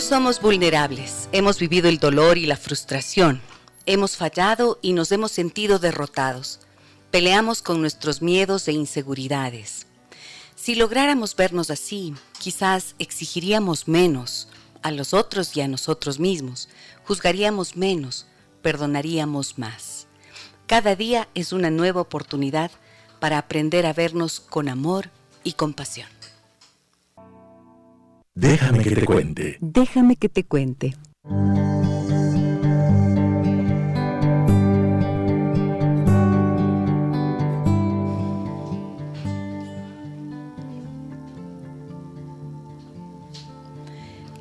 Somos vulnerables, hemos vivido el dolor y la frustración, hemos fallado y nos hemos sentido derrotados, peleamos con nuestros miedos e inseguridades. Si lográramos vernos así, quizás exigiríamos menos a los otros y a nosotros mismos, juzgaríamos menos, perdonaríamos más. Cada día es una nueva oportunidad para aprender a vernos con amor y compasión. Déjame que te cuente. Déjame que te cuente.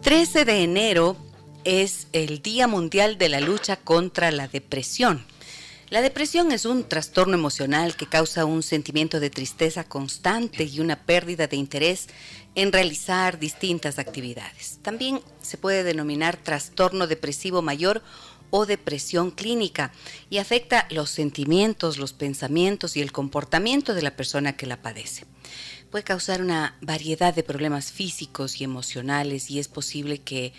...13 de enero es el Día Mundial de la Lucha contra la Depresión. La depresión es un trastorno emocional que causa un sentimiento de tristeza constante y una pérdida de interés en realizar distintas actividades. También se puede denominar trastorno depresivo mayor o depresión clínica y afecta los sentimientos, los pensamientos y el comportamiento de la persona que la padece. Puede causar una variedad de problemas físicos y emocionales y es posible que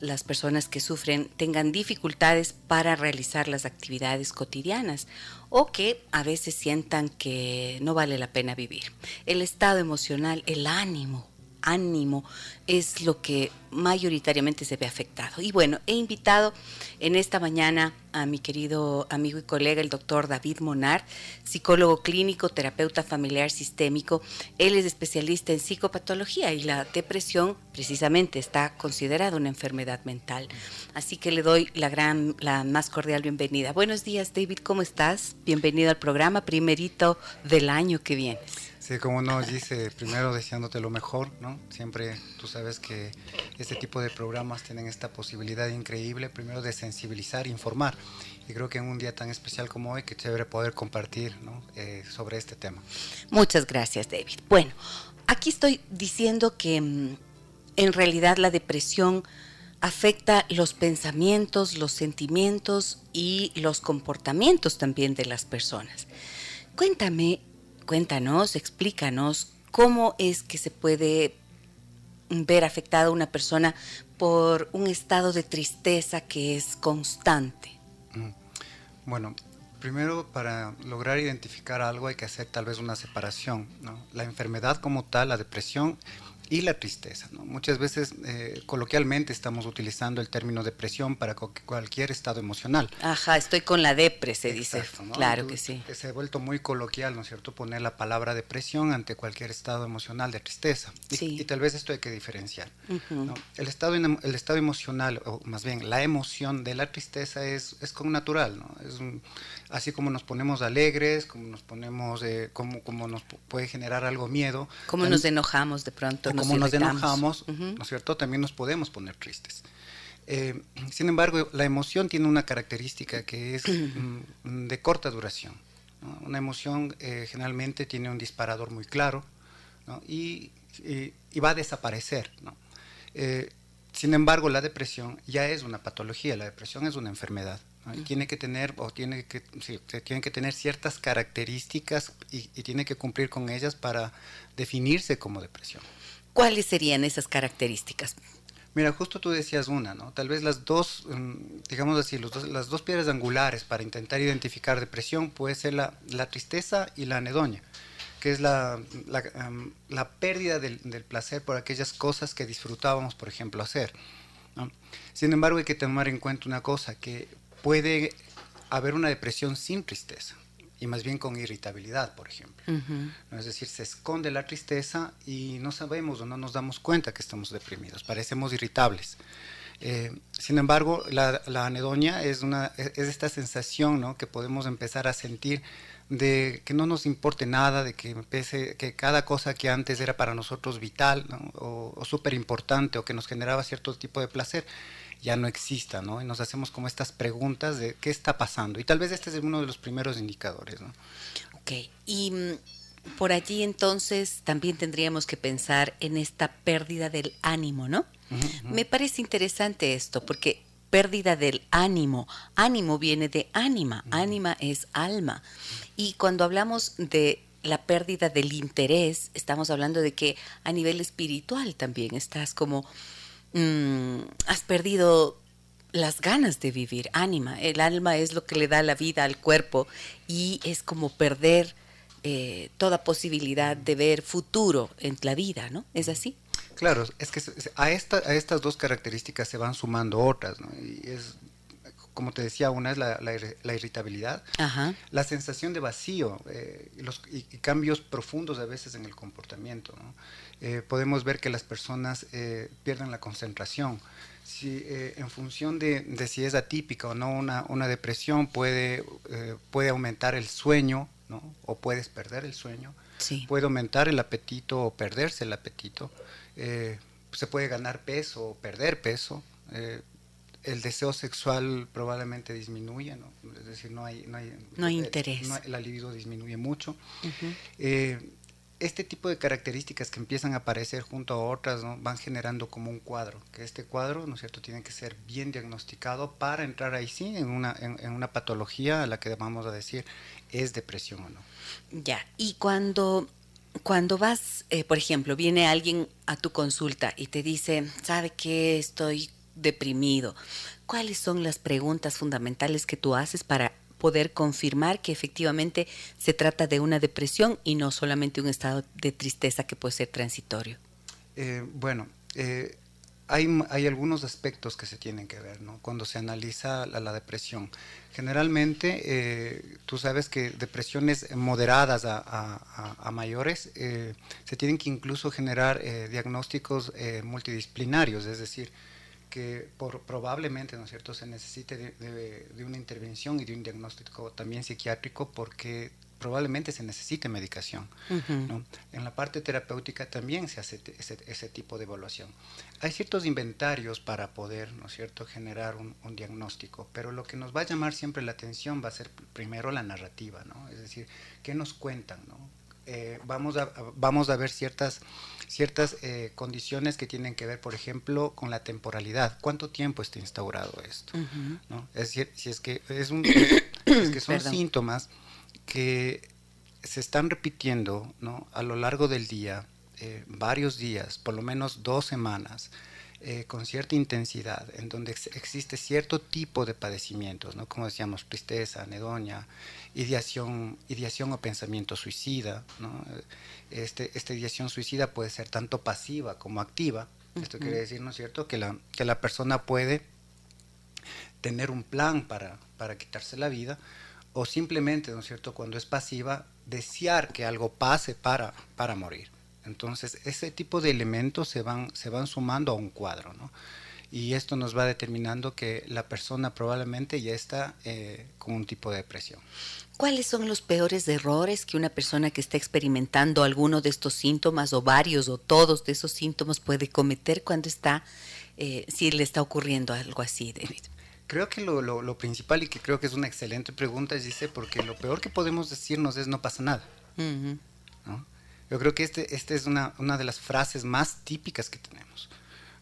las personas que sufren tengan dificultades para realizar las actividades cotidianas o que a veces sientan que no vale la pena vivir. El estado emocional, el ánimo, ánimo es lo que mayoritariamente se ve afectado. Y bueno, he invitado en esta mañana a mi querido amigo y colega, el doctor David Monar, psicólogo clínico, terapeuta familiar sistémico. Él es especialista en psicopatología y la depresión precisamente está considerada una enfermedad mental. Así que le doy la, gran, la más cordial bienvenida. Buenos días, David, ¿cómo estás? Bienvenido al programa, primerito del año que vienes. Sí, como nos dice, primero deseándote lo mejor, ¿no? Siempre tú sabes que este tipo de programas tienen esta posibilidad increíble, primero de sensibilizar, informar. Y creo que en un día tan especial como hoy, que chévere poder compartir ¿no? eh, sobre este tema. Muchas gracias, David. Bueno, aquí estoy diciendo que mm, en realidad la depresión afecta los pensamientos, los sentimientos y los comportamientos también de las personas. Cuéntame, Cuéntanos, explícanos cómo es que se puede ver afectada una persona por un estado de tristeza que es constante. Mm. Bueno, primero para lograr identificar algo hay que hacer tal vez una separación. La enfermedad como tal, la depresión, y la tristeza. ¿no? Muchas veces eh, coloquialmente estamos utilizando el término depresión para cualquier estado emocional. Ajá, estoy con la depre, se dice. Claro que sí. Se ha vuelto muy coloquial, ¿no es cierto?, poner la palabra depresión ante cualquier estado emocional de tristeza. Y, tal vez esto hay que diferenciar. el, estado, el estado emocional, o más bien la emoción de la tristeza es, es con natural, ¿no? Es así como nos ponemos alegres, como nos ponemos, eh, como, como nos puede generar algo miedo. Como nos enojamos de pronto como nos enojamos, ¿no es cierto? También nos podemos poner tristes. Eh, sin embargo, la emoción tiene una característica que es mm, de corta duración. Una emoción eh, generalmente tiene un disparador muy claro y, va a desaparecer. Eh, sin embargo, la depresión ya es una patología, la depresión es una enfermedad. Tiene que tener o tiene que, tiene que tener ciertas características y, y, tiene que cumplir con ellas para definirse como depresión. ¿Cuáles serían esas características? Mira, justo tú decías una, ¿no? Tal vez las dos, mm, digamos así, las dos piedras angulares para intentar identificar depresión puede ser la, tristeza y la anedonia, que es la, la, pérdida del, placer por aquellas cosas que disfrutábamos, por ejemplo, hacer. Sin embargo, hay que tomar en cuenta una cosa, que puede haber una depresión sin tristeza y más bien con irritabilidad, por ejemplo. Es decir, se esconde la tristeza y no sabemos o no nos damos cuenta que estamos deprimidos, parecemos irritables. Eh, sin embargo, la, anedonia es, una, es esta sensación ¿no? que podemos empezar a sentir de que no nos importe nada, de que pese que cada cosa que antes era para nosotros vital o, o súper importante o que nos generaba cierto tipo de placer, ya no exista, ¿no? Y nos hacemos como estas preguntas de qué está pasando. Y tal vez este es uno de los primeros indicadores, ¿no? Ok, y mm, por allí entonces también tendríamos que pensar en esta pérdida del ánimo, ¿no? Me parece interesante esto, porque pérdida del ánimo, ánimo viene de ánima, ánima es alma. Y cuando hablamos de la pérdida del interés, estamos hablando de que a nivel espiritual también estás como, mm, has perdido las ganas de vivir, ánima. El alma es lo que le da la vida al cuerpo y es como perder eh, toda posibilidad de ver futuro en la vida, ¿no? ¿Es así? Claro, es que a, esta, a estas dos características se van sumando otras, ¿no? Y es, como te decía, una es la, la, irritabilidad, la sensación de vacío eh, los, y, cambios profundos a veces en el comportamiento. ¿no? Eh, podemos ver que las personas eh, pierden la concentración. Si, en función de, de, si es atípica o no una, una depresión, puede, puede aumentar el sueño ¿no? o puedes perder el sueño, puede aumentar el apetito o perderse el apetito, se puede ganar peso o perder peso el deseo sexual probablemente disminuye, ¿no? es decir, no hay, no hay, no hay eh, interés. la libido disminuye mucho. Eh, este tipo de características que empiezan a aparecer junto a otras ¿no? van generando como un cuadro, que este cuadro, ¿no es cierto?, tiene que ser bien diagnosticado para entrar ahí sí en una, en, una patología a la que vamos a decir es depresión o no. Ya, y cuando cuando vas, eh, por ejemplo, viene alguien a tu consulta y te dice, ¿sabe qué? Estoy deprimido. ¿Cuáles son las preguntas fundamentales que tú haces para poder confirmar que efectivamente se trata de una depresión y no solamente un estado de tristeza que puede ser transitorio? Eh, bueno, eh, hay, hay, algunos aspectos que se tienen que ver ¿no? cuando se analiza la, depresión. Generalmente, eh, tú sabes que depresiones moderadas a, mayores se tienen que incluso generar diagnósticos multidisciplinarios, es decir, que por, probablemente, ¿no es cierto?, se necesite de, una intervención y de un diagnóstico también psiquiátrico porque probablemente se necesite medicación. En la parte terapéutica también se hace ese, tipo de evaluación. Hay ciertos inventarios para poder, ¿no es cierto?, generar un, diagnóstico, pero lo que nos va a llamar siempre la atención va a ser primero la narrativa, ¿no? Es decir, ¿qué nos cuentan, ¿no? Eh, vamos, a, vamos a ver ciertas ciertas eh, condiciones que tienen que ver, por ejemplo, con la temporalidad. ¿Cuánto tiempo está instaurado esto? ¿no? Es decir, si es que, es un, que son síntomas que se están repitiendo ¿no? a lo largo del día, eh, varios días, por lo menos dos semanas, eh, con cierta intensidad, en donde existe cierto tipo de padecimientos, ¿no? como decíamos, tristeza, anedonia, ideación, ideación o pensamiento suicida. ¿no? Este, esta ideación suicida puede ser tanto pasiva como activa. Esto quiere decir, ¿no es cierto?, que la, que la persona puede tener un plan para, para quitarse la vida o simplemente, ¿no es cierto?, cuando es pasiva, desear que algo pase para, para morir. Entonces, ese tipo de elementos se van, se van sumando a un cuadro, ¿no? Y esto nos va determinando que la persona probablemente ya está eh, con un tipo de depresión. ¿Cuáles son los peores errores que una persona que está experimentando alguno de estos síntomas o varios o todos de esos síntomas puede cometer cuando está, eh, si le está ocurriendo algo así, David? Creo que lo, lo, principal y que creo que es una excelente pregunta es, dice, porque lo peor que podemos decirnos es no pasa nada. ¿no? Yo creo que este, este es una, una, de las frases más típicas que tenemos.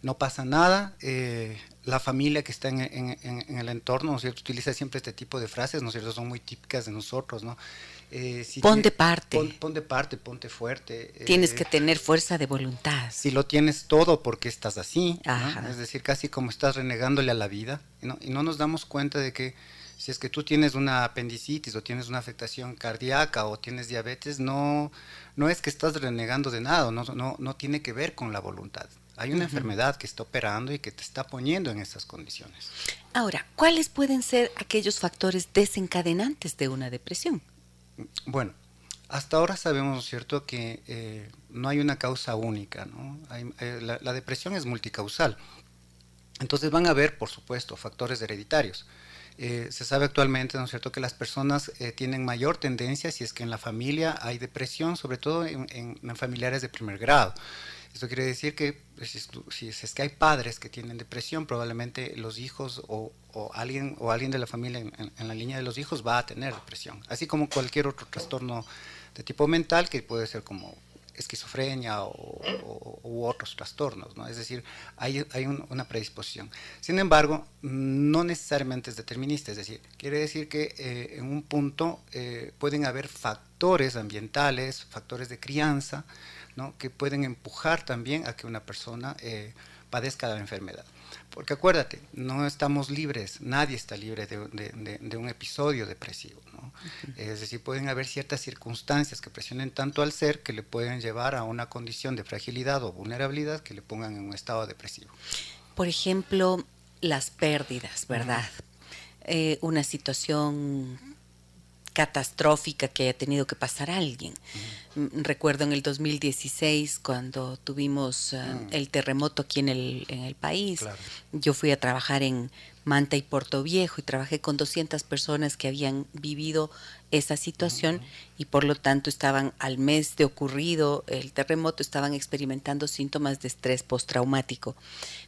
No pasa nada, eh, la familia que está en, en, el entorno, ¿no es cierto? Utiliza siempre este tipo de frases, ¿no es cierto? Son muy típicas de nosotros, ¿no? Eh, pon de parte. Pon, de parte, ponte fuerte. Tienes eh, que tener fuerza de voluntad. Si lo tienes todo, porque estás así? Es decir, casi como estás renegándole a la vida, ¿no? Y no nos damos cuenta de que si es que tú tienes una apendicitis o tienes una afectación cardíaca o tienes diabetes, no, no es que estás renegando de nada, no, no, no tiene que ver con la voluntad. Hay una enfermedad que está operando y que te está poniendo en esas condiciones. Ahora, ¿cuáles pueden ser aquellos factores desencadenantes de una depresión? Bueno, hasta ahora sabemos, ¿cierto?, que eh, no hay una causa única. Eh, la, depresión es multicausal. Entonces van a haber, por supuesto, factores hereditarios. Eh, se sabe actualmente, ¿no es cierto?, que las personas tienen mayor tendencia si es que en la familia hay depresión, sobre todo en, familiares de primer grado. Esto quiere decir que pues, si, es que hay padres que tienen depresión, probablemente los hijos o, alguien, o alguien de la familia en, la línea de los hijos va a tener depresión, así como cualquier otro trastorno de tipo mental que puede ser como esquizofrenia o, u otros trastornos, ¿no? Es decir, hay, hay una predisposición. Sin embargo, no necesariamente es determinista, es decir, quiere decir que eh, en un punto eh, pueden haber factores ambientales, factores de crianza, ¿no? Que pueden empujar también a que una persona eh, padezca la enfermedad. Porque acuérdate, no estamos libres, nadie está libre de, un episodio depresivo. ¿no? Es decir, pueden haber ciertas circunstancias que presionen tanto al ser que le pueden llevar a una condición de fragilidad o vulnerabilidad que le pongan en un estado depresivo. Por ejemplo, las pérdidas, ¿verdad? Eh, una situación catastrófica que haya tenido que pasar alguien. Mm, recuerdo en el 2016 cuando tuvimos eh, mm. el terremoto aquí en el, en el país. Yo fui a trabajar en Manta y Puerto Viejo y trabajé con 200 personas que habían vivido esa situación y por lo tanto estaban al mes de ocurrido el terremoto, estaban experimentando síntomas de estrés postraumático.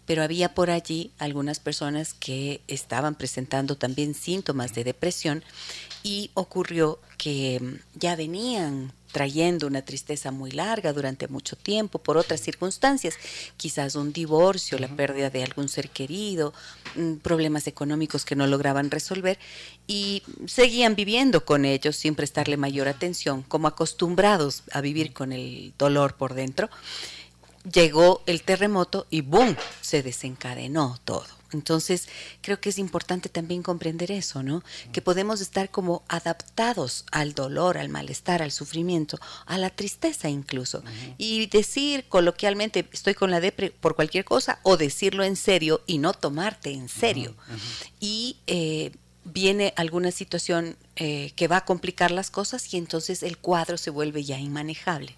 Pero había por allí algunas personas que estaban presentando también síntomas de depresión y ocurrió que mm, ya venían trayendo una tristeza muy larga durante mucho tiempo por otras circunstancias, quizás un divorcio, la pérdida de algún ser querido, mm, problemas económicos que no lograban resolver y seguían viviendo con ellos sin prestarle mayor atención, como acostumbrados a vivir con el dolor por dentro. Llegó el terremoto y ¡boom! se desencadenó todo. Entonces, creo que es importante también comprender eso, ¿no? Que podemos estar como adaptados al dolor, al malestar, al sufrimiento, a la tristeza incluso. Y decir coloquialmente, estoy con la depre por cualquier cosa, o decirlo en serio y no tomarte en serio. Y eh, viene alguna situación eh, que va a complicar las cosas y entonces el cuadro se vuelve ya inmanejable.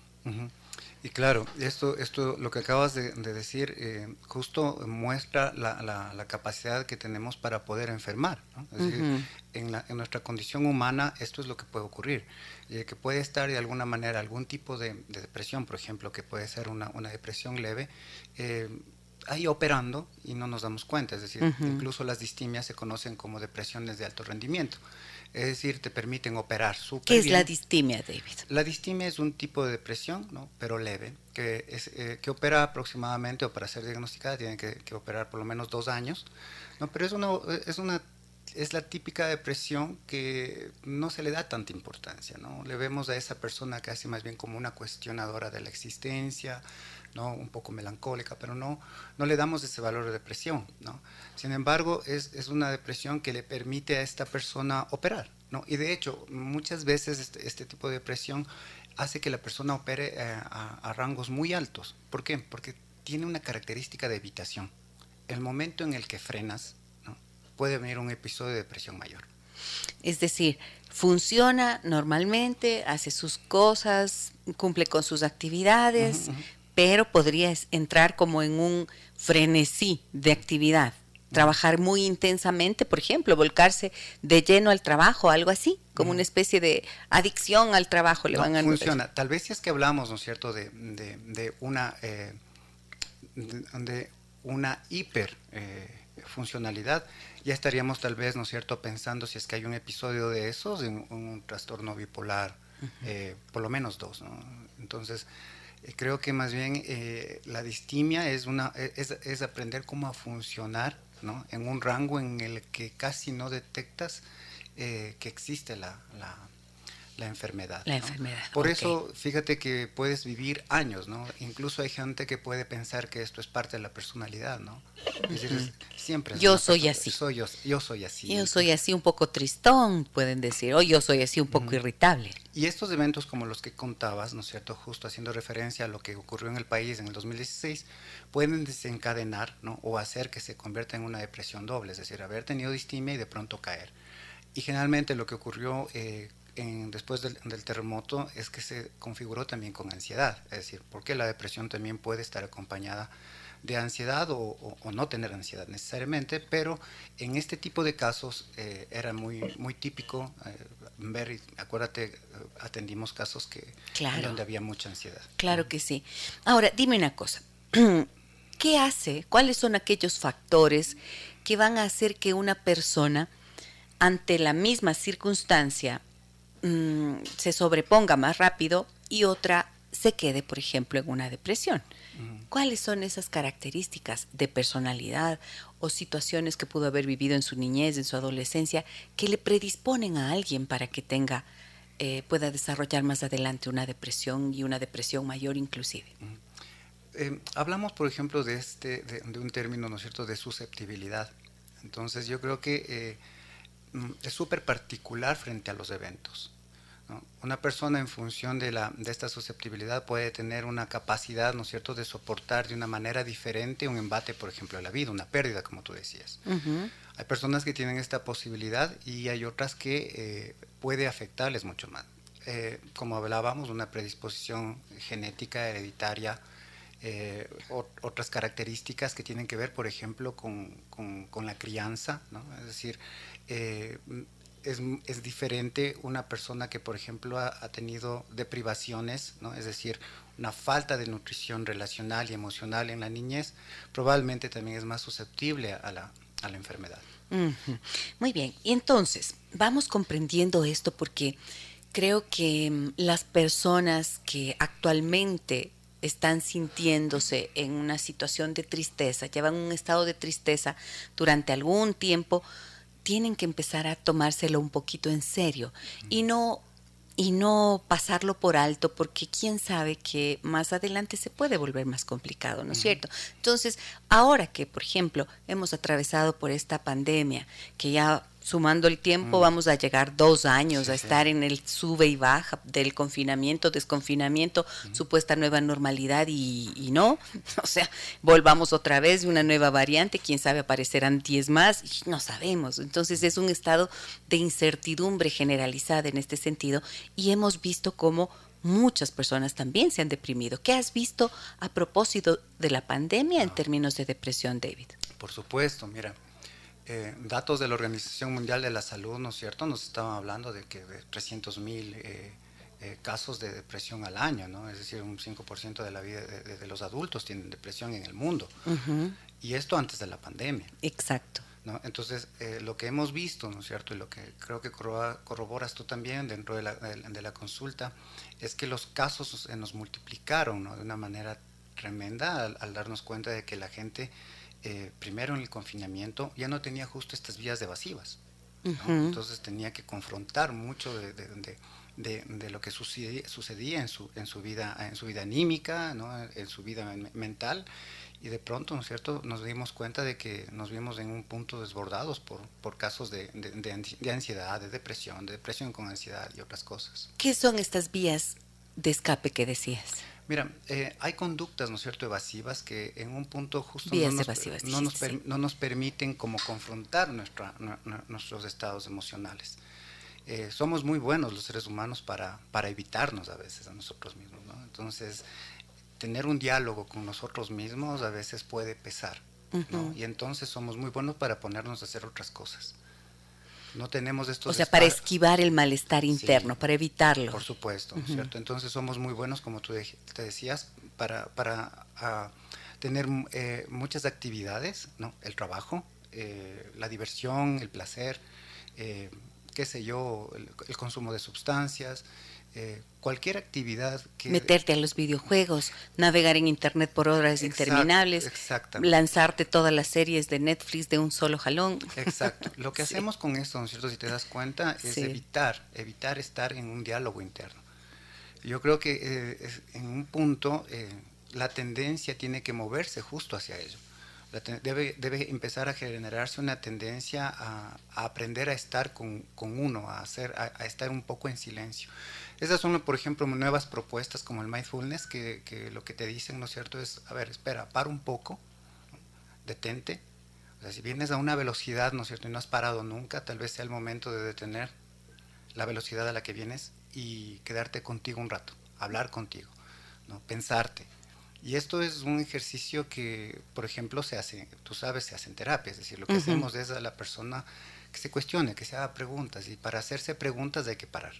Y claro, esto, esto lo que acabas de, decir eh, justo muestra la, la, capacidad que tenemos para poder enfermar. Es decir, en, la, en, nuestra condición humana esto es lo que puede ocurrir. Eh, que puede estar de alguna manera algún tipo de, depresión, por ejemplo, que puede ser una, una depresión leve. Eh, ahí operando y no nos damos cuenta, es decir, incluso las distimias se conocen como depresiones de alto rendimiento es decir, te permiten operar súper ¿Qué es la distimia, David? La distimia es un tipo de depresión, ¿no? pero leve, que, es, eh, que opera aproximadamente, o para ser diagnosticada, tiene que, operar por lo menos dos años, ¿no? pero es una, es una es la típica depresión que no se le da tanta importancia, ¿no? Le vemos a esa persona casi más bien como una cuestionadora de la existencia, ¿no? Un poco melancólica, pero no, no le damos ese valor de depresión, ¿no? Sin embargo, es, es una depresión que le permite a esta persona operar, ¿no? Y de hecho, muchas veces este, este tipo de depresión hace que la persona opere eh, a, a rangos muy altos. ¿Por qué? Porque tiene una característica de evitación. El momento en el que frenas, puede venir un episodio de depresión mayor. Es decir, funciona normalmente, hace sus cosas, cumple con sus actividades, pero podría entrar como en un frenesí de actividad. Trabajar muy intensamente, por ejemplo, volcarse de lleno al trabajo, algo así, como una especie de adicción al trabajo. Le van a funciona. Tal vez si es que hablamos, ¿no es cierto?, de, una, eh, de, una eh, funcionalidad, ya estaríamos tal vez, ¿no es cierto?, pensando si es que hay un episodio de esos, en un, trastorno bipolar, eh, por lo menos dos, ¿no? Entonces, eh, creo que más bien eh, la distimia es, una, es, es, aprender cómo a funcionar, ¿no? En un rango en el que casi no detectas que existe la, la la enfermedad. La enfermedad. Por eso, fíjate que puedes vivir años, ¿no? Incluso hay gente que puede pensar que esto es parte de la personalidad, ¿no? Es decir, siempre. yo soy así. Soy yo, yo, soy así. Yo soy así un poco tristón, pueden decir, o yo soy así un poco irritable. Y estos eventos como los que contabas, ¿no es cierto? Justo haciendo referencia a lo que ocurrió en el país en el 2016, pueden desencadenar, ¿no? O hacer que se convierta en una depresión doble, es decir, haber tenido distimia y de pronto caer. Y generalmente lo que ocurrió eh, después del, terremoto es que se configuró también con ansiedad, es decir, porque la depresión también puede estar acompañada de ansiedad o, no tener ansiedad necesariamente, pero en este tipo de casos eh, era muy, muy típico eh, ver, acuérdate, eh, atendimos casos que donde había mucha ansiedad. Claro que sí. Ahora, dime una cosa. ¿Qué hace? ¿Cuáles son aquellos factores que van a hacer que una persona ante la misma circunstancia mm, se sobreponga más rápido y otra se quede, por ejemplo, en una depresión. ¿Cuáles son esas características de personalidad o situaciones que pudo haber vivido en su niñez, en su adolescencia, que le predisponen a alguien para que tenga, eh, pueda desarrollar más adelante una depresión y una depresión mayor inclusive? Eh, hablamos, por ejemplo, de, este, de, un término, ¿no es cierto?, de susceptibilidad. Entonces yo creo que eh, es súper particular frente a los eventos. Una persona en función de, la, de esta susceptibilidad puede tener una capacidad, ¿no es cierto?, de soportar de una manera diferente un embate, por ejemplo, de la vida, una pérdida, como tú decías. Hay personas que tienen esta posibilidad y hay otras que eh, puede afectarles mucho más. Eh, como hablábamos, una predisposición genética, hereditaria, eh, otras características que tienen que ver, por ejemplo, con, con, la crianza, ¿no? Es decir, es, es, diferente una persona que, por ejemplo, ha, tenido deprivaciones, ¿no? es decir, una falta de nutrición relacional y emocional en la niñez, probablemente también es más susceptible a la, a la enfermedad. Muy bien, y entonces, vamos comprendiendo esto porque creo que mm, las personas que actualmente están sintiéndose en una situación de tristeza, llevan un estado de tristeza durante algún tiempo, tienen que empezar a tomárselo un poquito en serio y no y no pasarlo por alto porque quién sabe que más adelante se puede volver más complicado, ¿no es cierto? Entonces, ahora que, por ejemplo, hemos atravesado por esta pandemia, que ya sumando el tiempo, mm. vamos a llegar dos años a estar en el sube y baja del confinamiento, desconfinamiento, supuesta nueva normalidad y, no. O sea, volvamos otra vez de una nueva variante, quién sabe, aparecerán 10 más y no sabemos. Entonces es un estado de incertidumbre generalizada en este sentido y hemos visto cómo muchas personas también se han deprimido. ¿Qué has visto a propósito de la pandemia en términos de depresión, David? Por supuesto, mira, eh, datos de la Organización Mundial de la Salud, ¿no es cierto? Nos estaban hablando de que de 300 mil eh, eh, casos de depresión al año, ¿no? Es decir, un 5% de la vida de, los adultos tienen depresión en el mundo. Y esto antes de la pandemia. Exacto. ¿no? Entonces, lo que hemos visto, ¿no es cierto? Y lo que creo que corroboras tú también dentro de la, de la consulta, es que los casos nos multiplicaron, ¿no? De una manera tremenda al darnos cuenta de que la gente eh, primero en el confinamiento, ya no tenía justo estas vías evasivas. Entonces tenía que confrontar mucho de, de, lo que sucedía, sucedía, en, su, en, su vida, en su vida anímica, en su vida mental. Y de pronto, ¿no es cierto?, nos dimos cuenta de que nos vimos en un punto desbordados por, por casos de, de ansiedad, de depresión, de depresión con ansiedad y otras cosas. ¿Qué son estas vías de escape que decías? Mira, eh, hay conductas, ¿no es cierto?, evasivas que en un punto justo no nos, no, nos permiten como confrontar nuestra, nuestros estados emocionales. Eh, somos muy buenos los seres humanos para, para evitarnos a veces a nosotros mismos, ¿no? Entonces, tener un diálogo con nosotros mismos a veces puede pesar, ¿no? Y entonces somos muy buenos para ponernos a hacer otras cosas. No tenemos estos... O sea, para esquivar el malestar interno, para evitarlo. Por supuesto, ¿cierto? Entonces somos muy buenos, como tú te decías, para, para ah, tener eh, muchas actividades, ¿no? El trabajo, eh, la diversión, el placer, eh, qué sé yo, el consumo de sustancias, eh, cualquier actividad que... Meterte a los videojuegos, navegar en Internet por horas interminables, lanzarte todas las series de Netflix de un solo jalón. Exacto. Lo que hacemos con esto, ¿no es cierto? Si te das cuenta, es evitar, evitar estar en un diálogo interno. Yo creo que eh, en un punto eh, la tendencia tiene que moverse justo hacia ello. Debe, debe, empezar a generarse una tendencia a, aprender a estar con, con uno, a, hacer, a, estar un poco en silencio. Esas son, por ejemplo, nuevas propuestas como el mindfulness, que, que, lo que te dicen, ¿no es cierto?, es, a ver, espera, para un poco, detente. O sea, si vienes a una velocidad, ¿no es cierto?, y no has parado nunca, tal vez sea el momento de detener la velocidad a la que vienes y quedarte contigo un rato, hablar contigo, ¿no? pensarte, Y esto es un ejercicio que, por ejemplo, se hace, tú sabes, se hace en terapia, es decir, lo que hacemos es a la persona que se cuestione, que se haga preguntas, y para hacerse preguntas hay que parar.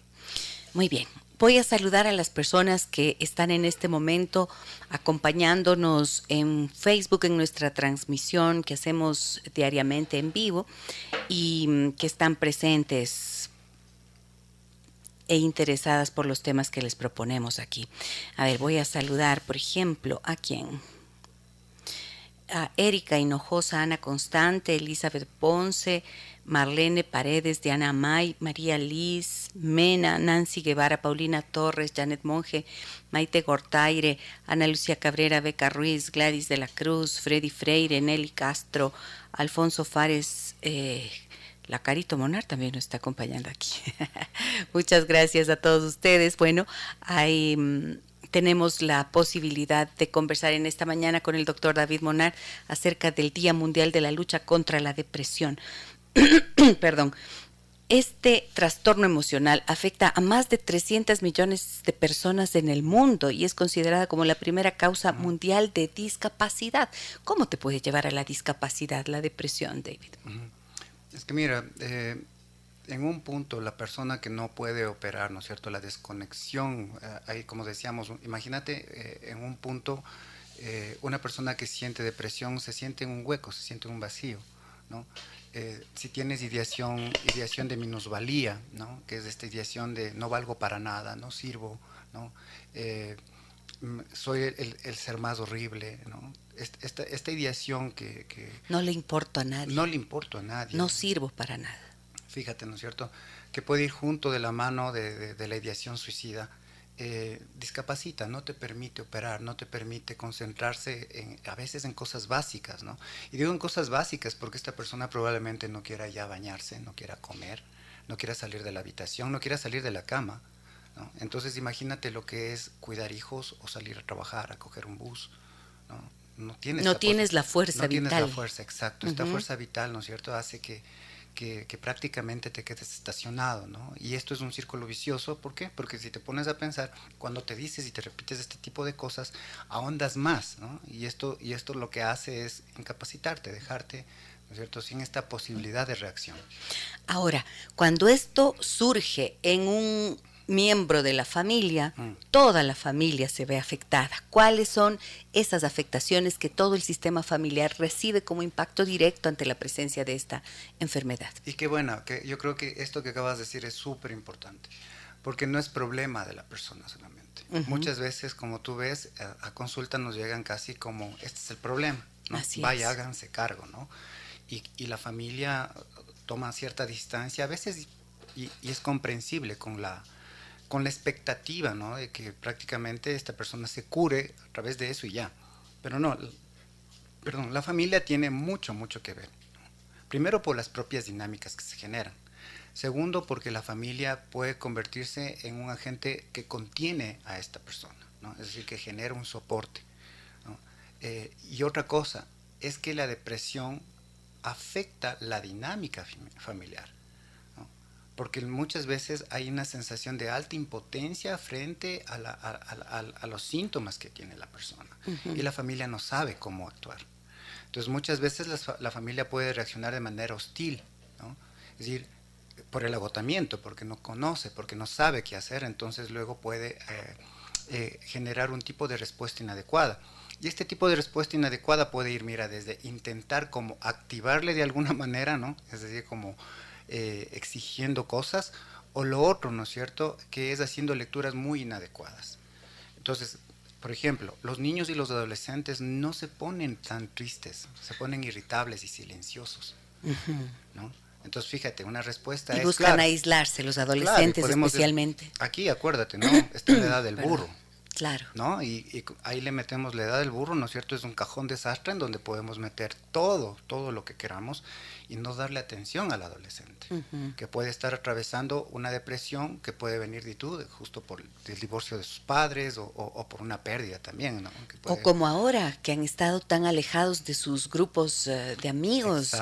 Muy bien, voy a saludar a las personas que están en este momento acompañándonos en Facebook, en nuestra transmisión que hacemos diariamente en vivo y mm, que están presentes e interesadas por los temas que les proponemos aquí. A ver, voy a saludar, por ejemplo, a quién. A Erika Hinojosa, Ana Constante, Elizabeth Ponce, Marlene Paredes, Diana May, María Liz, Mena, Nancy Guevara, Paulina Torres, Janet Monge, Maite Gortaire, Ana Lucia Cabrera, Beca Ruiz, Gladys de la Cruz, Freddy Freire, Nelly Castro, Alfonso Fares, eh, la Carito Monar también nos está acompañando aquí. Muchas gracias a todos ustedes. Bueno, ahí mm, tenemos la posibilidad de conversar en esta mañana con el doctor David Monar acerca del Día Mundial de la Lucha contra la Depresión. Perdón. Este trastorno emocional afecta a más de 300 millones de personas en el mundo y es considerada como la primera causa mundial de discapacidad. ¿Cómo te puede llevar a la discapacidad la depresión, David? Es que mira, eh, en un punto la persona que no puede operar, ¿no es cierto? La desconexión, eh, ahí como decíamos, imagínate eh, en un punto una persona que siente depresión se siente en un hueco, se siente en un vacío, ¿no? si tienes ideación, ideación de minusvalía, ¿no? Que es esta ideación de no valgo para nada, no sirvo, ¿no? Mm, soy el, ser más horrible, ¿no? Esta, esta ideación que, No le importo a nadie. No le importo a nadie. No sirvo para nada. Fíjate, ¿no es cierto? Que puede ir junto de la mano de, la ideación suicida. Eh, discapacita, no te permite operar, no te permite concentrarse en, a veces en cosas básicas, ¿no? Y digo en cosas básicas porque esta persona probablemente no quiera ya bañarse, no quiera comer, no quiera salir de la habitación, no quiera salir de la cama, entonces imagínate lo que es cuidar hijos o salir a trabajar, a coger un bus. No, no tienes, no tienes la fuerza no vital. No tienes la fuerza, exacto. Esta fuerza vital, ¿no es cierto?, hace que, que, prácticamente te quedes estacionado, ¿no? Y esto es un círculo vicioso, ¿por qué? Porque si te pones a pensar, cuando te dices y te repites este tipo de cosas, ahondas más, ¿no? Y esto, y esto lo que hace es incapacitarte, dejarte ¿no es cierto?, sin esta posibilidad de reacción. Ahora, cuando esto surge en un miembro de la familia, mm. toda la familia se ve afectada. ¿Cuáles son esas afectaciones que todo el sistema familiar recibe como impacto directo ante la presencia de esta enfermedad? Y qué bueno, que yo creo que esto que acabas de decir es súper importante, porque no es problema de la persona solamente. Muchas veces, como tú ves, a, consulta nos llegan casi como, este es el problema, ¿no? Vaya, háganse cargo, ¿no? Y, la familia toma cierta distancia, a veces, y es comprensible con la con la expectativa ¿no? de que prácticamente esta persona se cure a través de eso y ya. Pero no, perdón, la familia tiene mucho, mucho que ver. Primero por las propias dinámicas que se generan. Segundo, porque la familia puede convertirse en un agente que contiene a esta persona, ¿no? es decir, que genera un soporte. Eh, y otra cosa es que la depresión afecta la dinámica familiar porque muchas veces hay una sensación de alta impotencia frente a, los síntomas que tiene la persona y la familia no sabe cómo actuar. Entonces muchas veces la, familia puede reaccionar de manera hostil, es decir, por el agotamiento, porque no conoce, porque no sabe qué hacer, entonces luego puede eh, eh, generar un tipo de respuesta inadecuada. Y este tipo de respuesta inadecuada puede ir, mira, desde intentar como activarle de alguna manera, ¿no? Es decir, como eh, exigiendo cosas, o lo otro, ¿no es cierto?, que es haciendo lecturas muy inadecuadas. Entonces, por ejemplo, los niños y los adolescentes no se ponen tan tristes, se ponen irritables y silenciosos, ¿no? Entonces, fíjate, una respuesta y buscan aislarse los adolescentes especialmente. Aquí, acuérdate, ¿no? Esta es la edad del burro. Claro. ¿No? Y, ahí le metemos la edad del burro, ¿no es cierto? Es un cajón desastre en donde podemos meter todo, todo lo que queramos y no darle atención al adolescente, que puede estar atravesando una depresión que puede venir de tú, justo por el divorcio de sus padres o, por una pérdida también. ¿no? O como ahora, que han estado tan alejados de sus grupos eh, de amigos,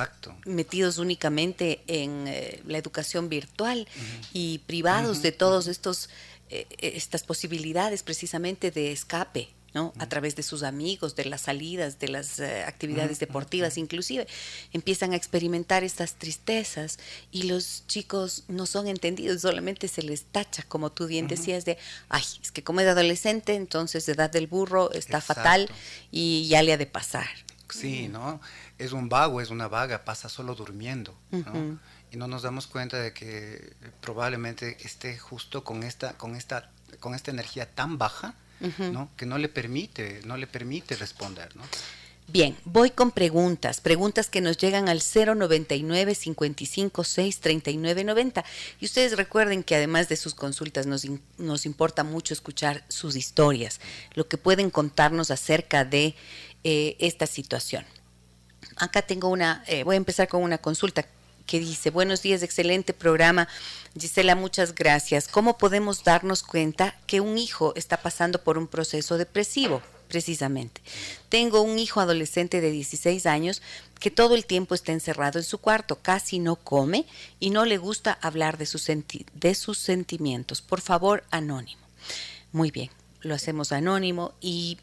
metidos únicamente en eh, la educación virtual y privados de todos estos eh, estas posibilidades precisamente de escape. ¿no? A través de sus amigos, de las salidas, de las eh, actividades deportivas, inclusive empiezan a experimentar estas tristezas y los chicos no son entendidos, solamente se les tacha, como tú bien decías, de, ay, es que como es adolescente, entonces de edad del burro está fatal y ya le ha de pasar. Sí, ¿no? Es un vago, es una vaga, pasa solo durmiendo, ¿no? Y no nos damos cuenta de que probablemente esté justo con esta, con esta, con esta energía tan baja, ¿no? Que no le permite, no le permite responder, ¿no? Bien, voy con preguntas, preguntas que nos llegan al 099 556 3990 y ustedes recuerden que además de sus consultas nos, nos importa mucho escuchar sus historias, lo que pueden contarnos acerca de eh, esta situación. Acá tengo una, eh, voy a empezar con una consulta que dice, buenos días, excelente programa. Gisela, muchas gracias. ¿Cómo podemos darnos cuenta que un hijo está pasando por un proceso depresivo? Precisamente. Tengo un hijo adolescente de 16 años que todo el tiempo está encerrado en su cuarto, casi no come y no le gusta hablar de sus, de sus sentimientos. Por favor, anónimo. Muy bien, lo hacemos anónimo y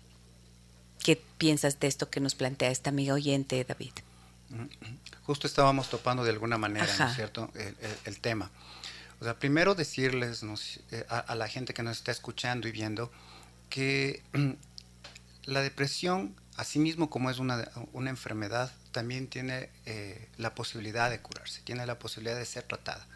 ¿qué piensas de esto que nos plantea esta amiga oyente, David? Justo estábamos topando de alguna manera, ¿no es cierto?, el, tema. O sea, primero decirles eh, a, la gente que nos está escuchando y viendo que la depresión, asimismo como es una, enfermedad, también tiene eh, la posibilidad de curarse, tiene la posibilidad de ser tratada.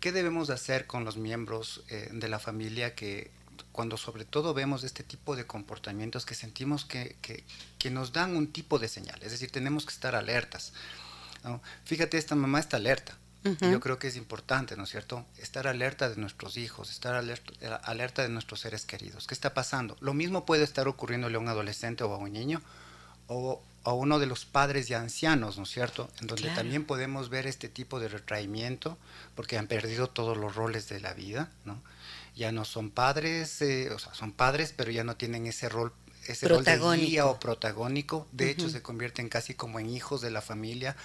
¿Qué debemos hacer con los miembros eh, de la familia que cuando sobre todo vemos este tipo de comportamientos que sentimos que, que, nos dan un tipo de señal, es decir, tenemos que estar alertas. Fíjate, esta mamá está alerta. Yo creo que es importante, ¿no es cierto? Estar alerta de nuestros hijos, estar alerta, alerta de nuestros seres queridos. ¿Qué está pasando? Lo mismo puede estar ocurriéndole a un adolescente o a un niño o a uno de los padres ya ancianos, ¿no es cierto? En donde también podemos ver este tipo de retraimiento porque han perdido todos los roles de la vida, ¿no? Ya no son padres, eh, o sea, son padres, pero ya no tienen ese rol ese rol de guía o protagónico. De hecho, se convierten casi como en hijos de la familia,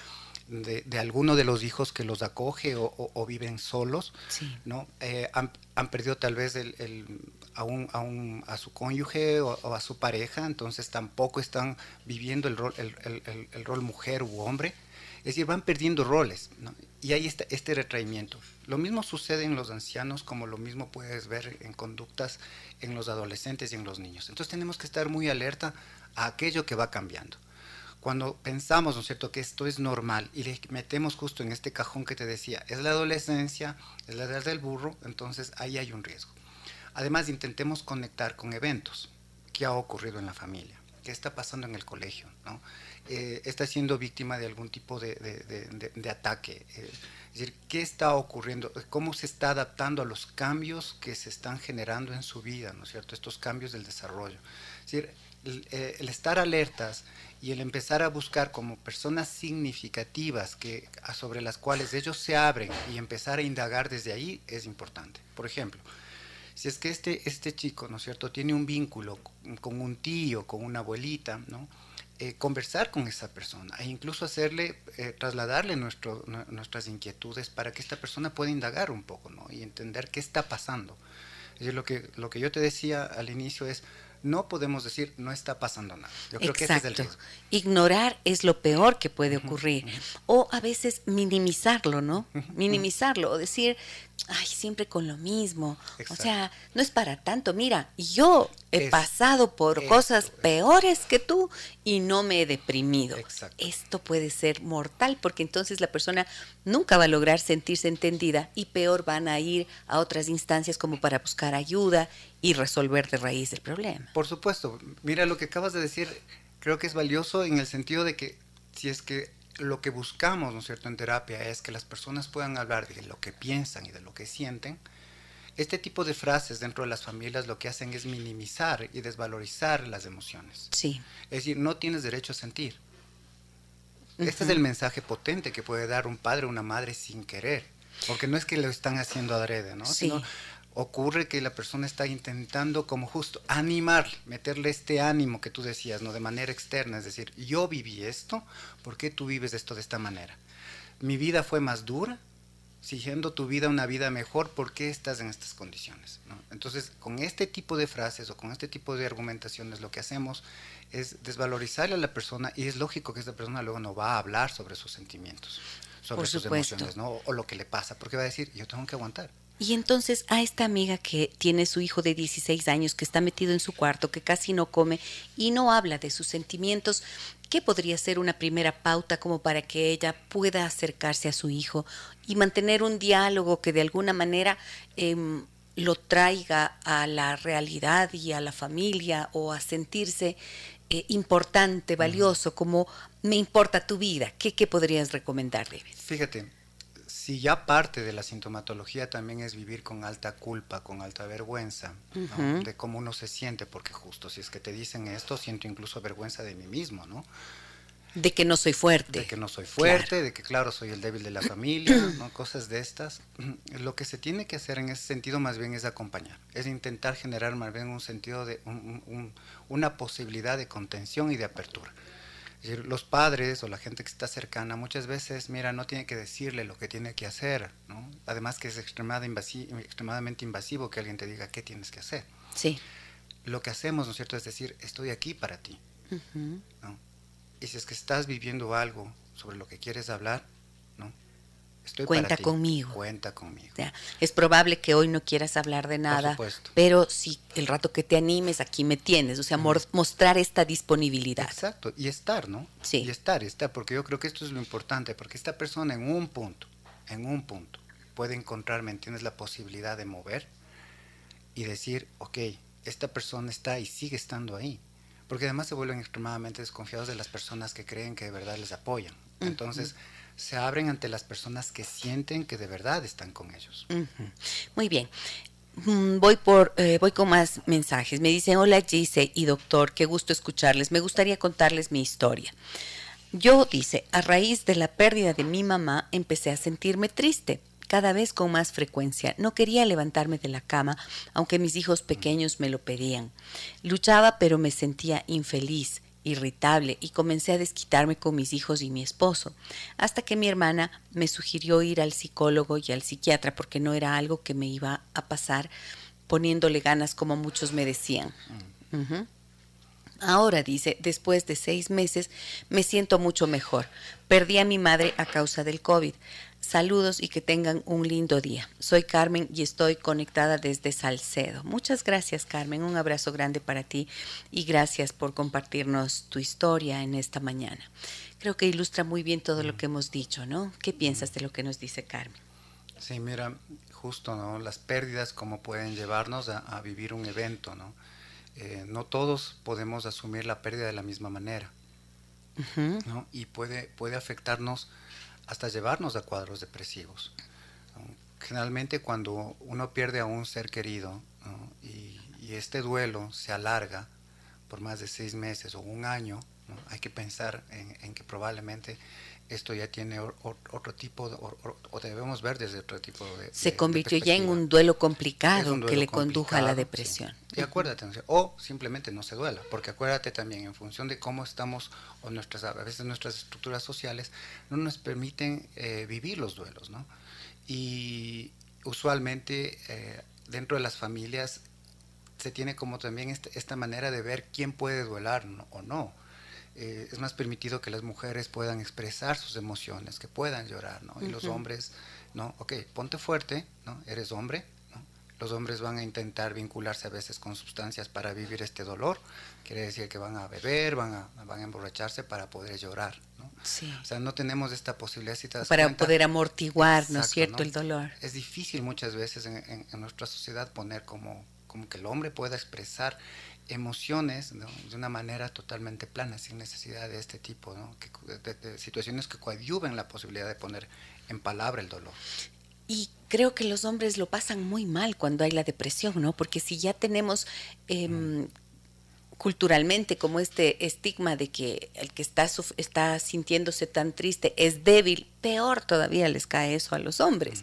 de, de alguno de los hijos que los acoge o, viven solos. ¿no? Eh, han, han, perdido tal vez el, el a, un, a, un, a, su cónyuge o, a su pareja, entonces tampoco están viviendo el rol, el, el rol mujer u hombre. Es decir, van perdiendo roles. ¿no? Y hay este, este retraimiento. Lo mismo sucede en los ancianos como lo mismo puedes ver en conductas en los adolescentes y en los niños. Entonces tenemos que estar muy alerta a aquello que va cambiando. Cuando pensamos, ¿no es cierto?, que esto es normal y le metemos justo en este cajón que te decía, es la adolescencia, es la edad del burro, entonces ahí hay un riesgo. Además, intentemos conectar con eventos. ¿Qué ha ocurrido en la familia? ¿Qué está pasando en el colegio? ¿no? Eh, está siendo víctima de algún tipo de, ataque. Eh, es decir, ¿qué está ocurriendo? ¿Cómo se está adaptando a los cambios que se están generando en su vida, ¿no es cierto? Estos cambios del desarrollo. Es decir, el, eh, estar alertas y el empezar a buscar como personas significativas que, sobre las cuales ellos se abren y empezar a indagar desde ahí es importante. Por ejemplo, si es que este, este chico, ¿no es cierto?, tiene un vínculo con un tío, con una abuelita, ¿no? Eh, conversar con esa persona e incluso hacerle, eh, trasladarle nuestro, nuestras inquietudes para que esta persona pueda indagar un poco ¿no? y entender qué está pasando. Es decir, lo que, lo que yo te decía al inicio es, no podemos decir no está pasando nada. Yo creo que ese es el riesgo. Ignorar es lo peor que puede ocurrir. O a veces minimizarlo, ¿no? Minimizarlo o decir, ay, siempre con lo mismo. O sea, no es para tanto. Mira, yo he pasado por cosas peores que tú y no me he deprimido. Esto puede ser mortal porque entonces la persona nunca va a lograr sentirse entendida y peor van a ir a otras instancias como para buscar ayuda y resolver de raíz el problema. Por supuesto. Mira, lo que acabas de decir creo que es valioso en el sentido de que si es que lo que buscamos, ¿no es cierto?, en terapia es que las personas puedan hablar de lo que piensan y de lo que sienten. Este tipo de frases dentro de las familias lo que hacen es minimizar y desvalorizar las emociones. Sí. Es decir, no tienes derecho a sentir. Este es el mensaje potente que puede dar un padre o una madre sin querer. Porque no es que lo están haciendo adrede, ¿no? Sí ocurre que la persona está intentando como justo animar, meterle este ánimo que tú decías, ¿no? De manera externa, es decir, yo viví esto, ¿por qué tú vives esto de esta manera? Mi vida fue más dura, siguiendo tu vida una vida mejor, ¿por qué estás en estas condiciones? Entonces, con este tipo de frases o con este tipo de argumentaciones, lo que hacemos es desvalorizarle a la persona y es lógico que esta persona luego no va a hablar sobre sus sentimientos, sobre sus emociones, ¿no? O lo que le pasa, porque va a decir, yo tengo que aguantar. Y entonces a esta amiga que tiene su hijo de 16 años, que está metido en su cuarto, que casi no come y no habla de sus sentimientos, ¿qué podría ser una primera pauta como para que ella pueda acercarse a su hijo y mantener un diálogo que de alguna manera em, lo traiga a la realidad y a la familia o a sentirse eh, importante, valioso, como me importa tu vida? ¿Qué, qué podrías recomendar, David? Fíjate, si ya parte de la sintomatología también es vivir con alta culpa, con alta vergüenza, de cómo uno se siente, porque justo si es que te dicen esto, siento incluso vergüenza de mí mismo, ¿no? De que no soy fuerte. De que no soy fuerte, de que claro, soy el débil de la familia, ¿no? cosas de estas. Lo que se tiene que hacer en ese sentido más bien es acompañar, es intentar generar más bien un sentido de una posibilidad de contención y de apertura los padres o la gente que está cercana muchas veces, mira, no tiene que decirle lo que tiene que hacer, ¿no? Además que es extremadamente invasivo que alguien te diga qué tienes que hacer. Sí. Lo que hacemos, ¿no es cierto?, es decir, estoy aquí para ti, Y si es que estás viviendo algo sobre lo que quieres hablar, Cuenta conmigo. Cuenta conmigo. es probable que hoy no quieras hablar de nada, pero si el rato que te animes, aquí me tienes. O sea, mostrar esta disponibilidad. Exacto, y estar, ¿no? Sí. Y estar, estar, porque yo creo que esto es lo importante, porque esta persona en un punto, en un punto, puede encontrar, ¿me entiendes?, la posibilidad de mover y decir, ok, esta persona está y sigue estando ahí. Porque además se vuelven extremadamente desconfiados de las personas que creen que de verdad les apoyan. Entonces, se abren ante las personas que sienten que de verdad están con ellos. Muy bien. Mm, voy, por, eh, voy con más mensajes. Me dicen, hola Gise y doctor, qué gusto escucharles. Me gustaría contarles mi historia. Yo, dice, a raíz de la pérdida de mi mamá, empecé a sentirme triste, cada vez con más frecuencia. No quería levantarme de la cama, aunque mis hijos pequeños me lo pedían. Luchaba, pero me sentía infeliz irritable y comencé a desquitarme con mis hijos y mi esposo, hasta que mi hermana me sugirió ir al psicólogo y al psiquiatra porque no era algo que me iba a pasar poniéndole ganas como muchos me decían. Ahora, dice, después de seis meses me siento mucho mejor. Perdí a mi madre a causa del COVID. Saludos y que tengan un lindo día. Soy Carmen y estoy conectada desde Salcedo. Muchas gracias Carmen, un abrazo grande para ti y gracias por compartirnos tu historia en esta mañana. Creo que ilustra muy bien todo lo que hemos dicho, ¿no? ¿Qué piensas de lo que nos dice Carmen? Sí, mira, justo, ¿no? Las pérdidas como pueden llevarnos a, vivir un evento, ¿no? Eh, no todos podemos asumir la pérdida de la misma manera, ¿no? Y puede, puede afectarnos hasta llevarnos a cuadros depresivos. Generalmente cuando uno pierde a un ser querido y, este duelo se alarga por más de seis meses o un año, hay que pensar en, que probablemente esto ya tiene otro tipo, o, debemos ver desde otro tipo de... Se convirtió ya en un duelo complicado que le condujo a la depresión. Y acuérdate, o simplemente no se duela, porque acuérdate también, en función de cómo estamos, o nuestras, a veces nuestras estructuras sociales, no nos permiten eh, vivir los duelos, ¿no? Y usualmente eh, dentro de las familias se tiene como también este, esta manera de ver quién puede duelar o no eh, es más permitido que las mujeres puedan expresar sus emociones, que puedan llorar, ¿no? Y los hombres, ¿no? Ok, ponte fuerte, ¿no? Eres hombre, ¿no? Los hombres van a intentar vincularse a veces con sustancias para vivir este dolor. Quiere decir que van a beber, van a, van a emborracharse para poder llorar, ¿no? Sí. O sea, no tenemos esta posibilidad. Si para poder amortiguar, ¿no es cierto?, el dolor. Es difícil muchas veces en, en nuestra sociedad poner como, como que el hombre pueda expresar emociones de una manera totalmente plana, sin necesidad de este tipo, de, situaciones que coadyuven la posibilidad de poner en palabra el dolor. Y creo que los hombres lo pasan muy mal cuando hay la depresión, ¿no? Porque si ya tenemos em, culturalmente como este estigma de que el que está, está sintiéndose tan triste es débil, peor todavía les cae eso a los hombres.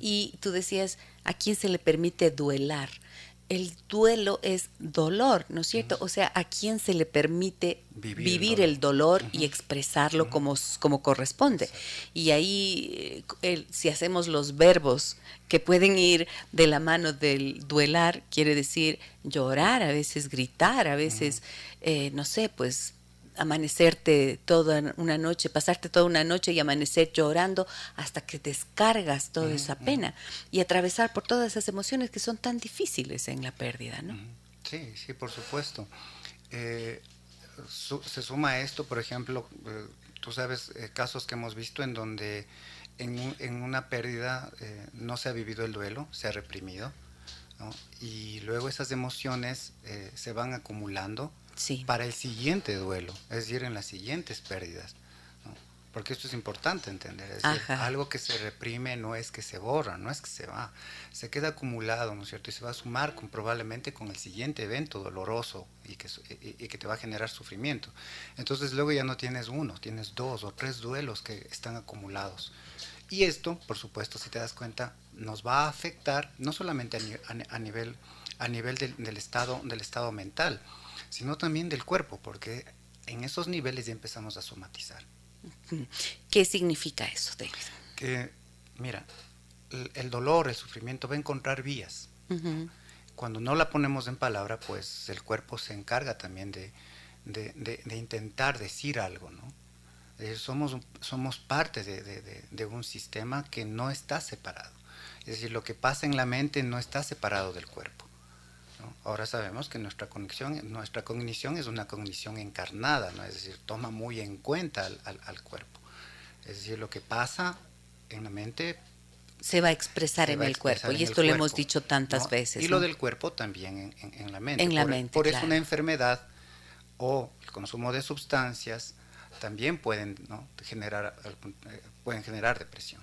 Y tú decías, ¿a quién se le permite duelar? El duelo es dolor, ¿no es cierto? O sea, ¿a quién se le permite vivir, el dolor, y expresarlo como, como corresponde? Y ahí, eh, si hacemos los verbos que pueden ir de la mano del duelar, quiere decir llorar, a veces gritar, a veces, eh, no sé, pues amanecerte toda una noche, pasarte toda una noche y amanecer llorando hasta que descargas toda esa pena y atravesar por todas esas emociones que son tan difíciles en la pérdida, ¿no? Sí, sí, por supuesto. Eh, se suma a esto, por ejemplo, eh, tú sabes eh, casos que hemos visto en donde en, en una pérdida no se ha vivido el duelo, se ha reprimido, y luego esas emociones se van acumulando para el siguiente duelo, es decir, en las siguientes pérdidas. Porque esto es importante entender. Es decir, algo que se reprime no es que se borra, no es que se va, se queda acumulado, ¿no es cierto? Y se va a sumar con, probablemente con el siguiente evento doloroso y que, y que te va a generar sufrimiento. Entonces luego ya no tienes uno, tienes dos o tres duelos que están acumulados. Y esto, por supuesto, si te das cuenta, nos va a afectar no solamente a, nivel, a nivel del, estado, del estado mental, sino también del cuerpo, porque en esos niveles ya empezamos a somatizar. ¿Qué significa eso, David? Que, mira, el, dolor, el sufrimiento va a encontrar vías. Cuando no la ponemos en palabra, pues el cuerpo se encarga también de, intentar decir algo, ¿no? Eh, somos, somos parte de, un sistema que no está separado. Es decir, lo que pasa en la mente no está separado del cuerpo. Ahora sabemos que nuestra conexión, nuestra cognición es una cognición encarnada, ¿no? es decir, toma muy en cuenta al, cuerpo. Es decir, lo que pasa en la mente se va a expresar en el cuerpo y esto lo hemos dicho tantas veces. Y lo del cuerpo también en, la mente. En la mente. Por eso una enfermedad o el consumo de sustancias también pueden generar eh, pueden generar depresión.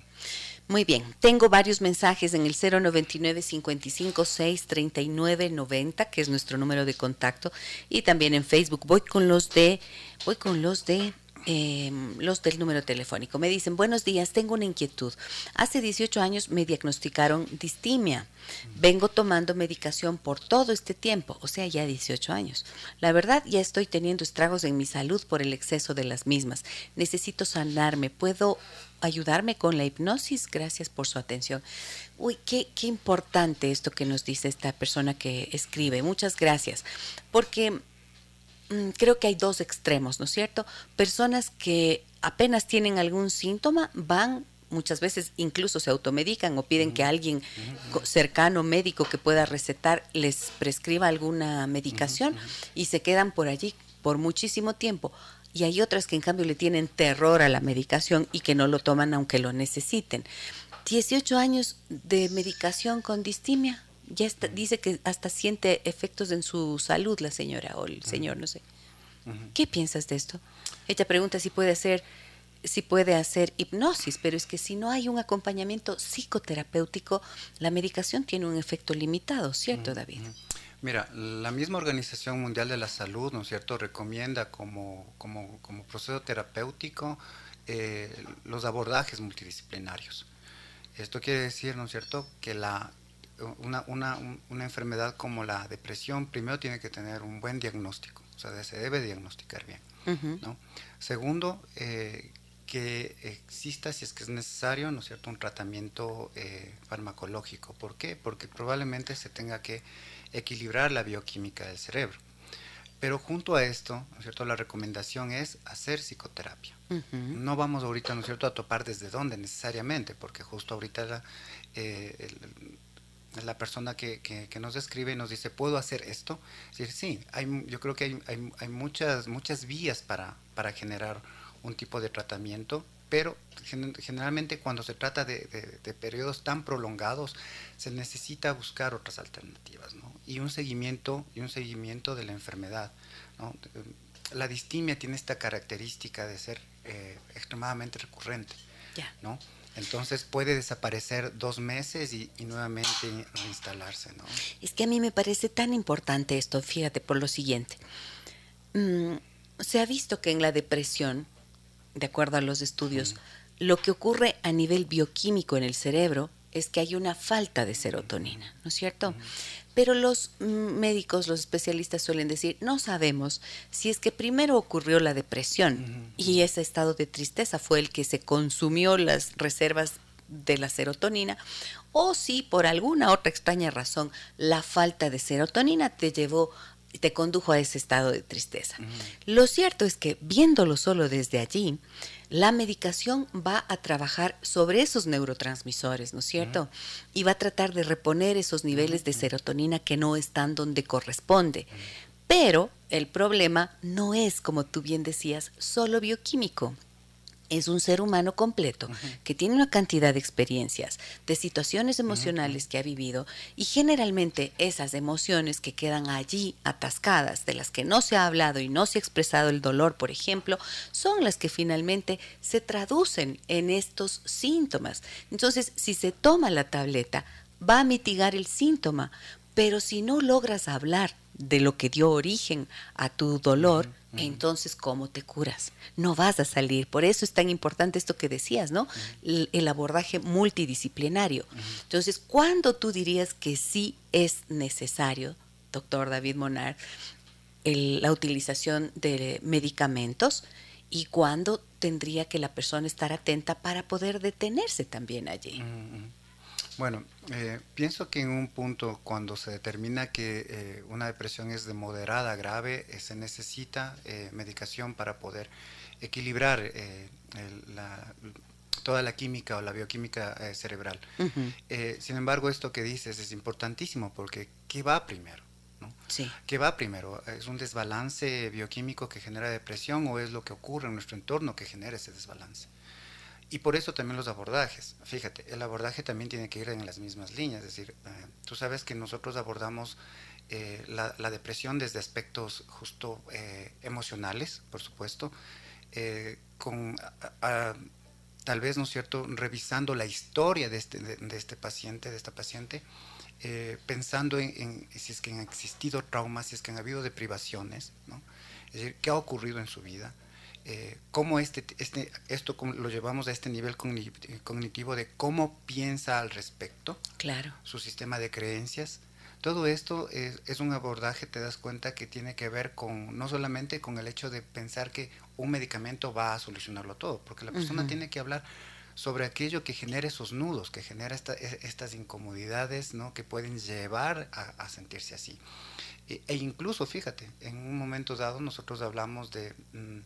Muy bien, tengo varios mensajes en el 099 55 6 39 90, que es nuestro número de contacto, y también en Facebook. Voy con los de, voy con los de em, los del número telefónico. Me dicen, buenos días, tengo una inquietud. Hace 18 años me diagnosticaron distimia. Vengo tomando medicación por todo este tiempo, o sea, ya 18 años. La verdad, ya estoy teniendo estragos en mi salud por el exceso de las mismas. Necesito sanarme. ¿Puedo ayudarme con la hipnosis. Gracias por su atención. Uy, qué, qué importante esto que nos dice esta persona que escribe. Muchas gracias. Porque mm, creo que hay dos extremos, ¿no es cierto? Personas que apenas tienen algún síntoma van muchas veces incluso se automedican o piden que alguien cercano, médico que pueda recetar, les prescriba alguna medicación y se quedan por allí por muchísimo tiempo y hay otras que en cambio le tienen terror a la medicación y que no lo toman aunque lo necesiten. 18 años de medicación con distimia. Ya dice que hasta siente efectos en su salud la señora o el señor, no sé. ¿Qué piensas de esto? Ella pregunta si puede hacer si puede hacer hipnosis, pero es que si no hay un acompañamiento psicoterapéutico, la medicación tiene un efecto limitado, ¿cierto, David? Mira, la misma Organización Mundial de la Salud, ¿no es cierto?, recomienda como, como, como proceso terapéutico eh, los abordajes multidisciplinarios. Esto quiere decir, ¿no es cierto?, que la, una, una, una, enfermedad como la depresión primero tiene que tener un buen diagnóstico, o sea, se debe diagnosticar bien. ¿no? Segundo, eh, que exista, si es que es necesario, ¿no es cierto?, un tratamiento eh, farmacológico. ¿Por qué? Porque probablemente se tenga que equilibrar la bioquímica del cerebro. Pero junto a esto, ¿no es cierto? La recomendación es hacer psicoterapia. No vamos ahorita, ¿no es cierto?, a topar desde dónde necesariamente, porque justo ahorita la, eh, la persona que, que, nos escribe nos dice, ¿puedo hacer esto? Es decir, sí, hay, yo creo que hay, hay, hay, muchas, muchas vías para, para generar un tipo de tratamiento pero generalmente cuando se trata de, periodos tan prolongados se necesita buscar otras alternativas ¿no? Y un seguimiento y un seguimiento de la enfermedad ¿no? la distimia tiene esta característica de ser eh, extremadamente recurrente ¿no? entonces puede desaparecer dos meses y, nuevamente instalarse ¿no? es que a mí me parece tan importante esto fíjate por lo siguiente mm, se ha visto que en la depresión de acuerdo a los estudios, lo que ocurre a nivel bioquímico en el cerebro es que hay una falta de serotonina, ¿no es cierto? Pero los médicos, los especialistas suelen decir, no sabemos si es que primero ocurrió la depresión y ese estado de tristeza fue el que se consumió las reservas de la serotonina o si por alguna otra extraña razón la falta de serotonina te llevó te condujo a ese estado de tristeza. Lo cierto es que viéndolo solo desde allí, la medicación va a trabajar sobre esos neurotransmisores, ¿no es cierto? Y va a tratar de reponer esos niveles de serotonina que no están donde corresponde. Pero el problema no es, como tú bien decías, solo bioquímico es un ser humano completo que tiene una cantidad de experiencias, de situaciones emocionales que ha vivido y generalmente esas emociones que quedan allí atascadas, de las que no se ha hablado y no se ha expresado el dolor, por ejemplo, son las que finalmente se traducen en estos síntomas. Entonces, si se toma la tableta, va a mitigar el síntoma, pero si no logras hablar de lo que dio origen a tu dolor, entonces ¿cómo te curas? No vas a salir. Por eso es tan importante esto que decías, ¿no? el, abordaje multidisciplinario. Entonces, ¿cuándo tú dirías que sí es necesario, doctor David Monar, la utilización de medicamentos? ¿Y cuándo tendría que la persona estar atenta para poder detenerse también allí? Bueno, eh, pienso que en un punto cuando se determina que eh, una depresión es de moderada a grave, eh, se necesita medicación para poder equilibrar toda la química o la bioquímica cerebral. sin embargo, esto que dices es importantísimo porque ¿qué va primero? Sí. ¿Qué va primero? ¿Es un desbalance bioquímico que genera depresión o es lo que ocurre en nuestro entorno que genera ese desbalance? Y por eso también los abordajes. Fíjate, el abordaje también tiene que ir en las mismas líneas. Es decir, eh, tú sabes que nosotros abordamos eh, la, depresión desde aspectos justo eh, emocionales, por supuesto, con tal vez, ¿no es cierto?, revisando la historia de este, de, este paciente, de esta paciente, pensando en, si es que han existido traumas, si es que han habido deprivaciones, ¿no? Es decir, qué ha ocurrido en su vida eh, cómo este, este, esto lo llevamos a este nivel cognitivo de cómo piensa al respecto, claro. su sistema de creencias. Todo esto es, un abordaje, te das cuenta, que tiene que ver con no solamente con el hecho de pensar que un medicamento va a solucionarlo todo, porque la persona tiene que hablar sobre aquello que genera esos nudos, que genera e, estas incomodidades ¿no? que pueden llevar a, sentirse así. E, e, incluso, fíjate, en un momento dado nosotros hablamos de... Mm,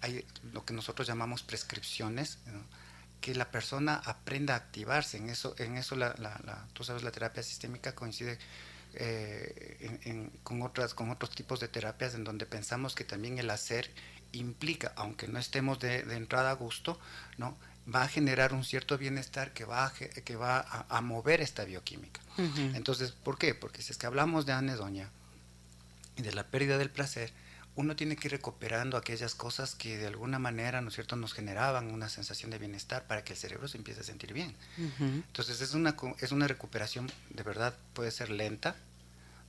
hay lo que nosotros llamamos prescripciones, que la persona aprenda a activarse. En eso, en eso la, tú sabes, la terapia sistémica coincide eh, con, otras, con otros tipos de terapias en donde pensamos que también el hacer implica, aunque no estemos de, entrada a gusto, ¿no? va a generar un cierto bienestar que va a, que va a, mover esta bioquímica. Entonces, ¿por qué? Porque si es que hablamos de anedonia y de la pérdida del placer, uno tiene que ir recuperando aquellas cosas que de alguna manera, ¿no es cierto?, nos generaban una sensación de bienestar para que el cerebro se empiece a sentir bien. Entonces es una, es una recuperación, de verdad, puede ser lenta,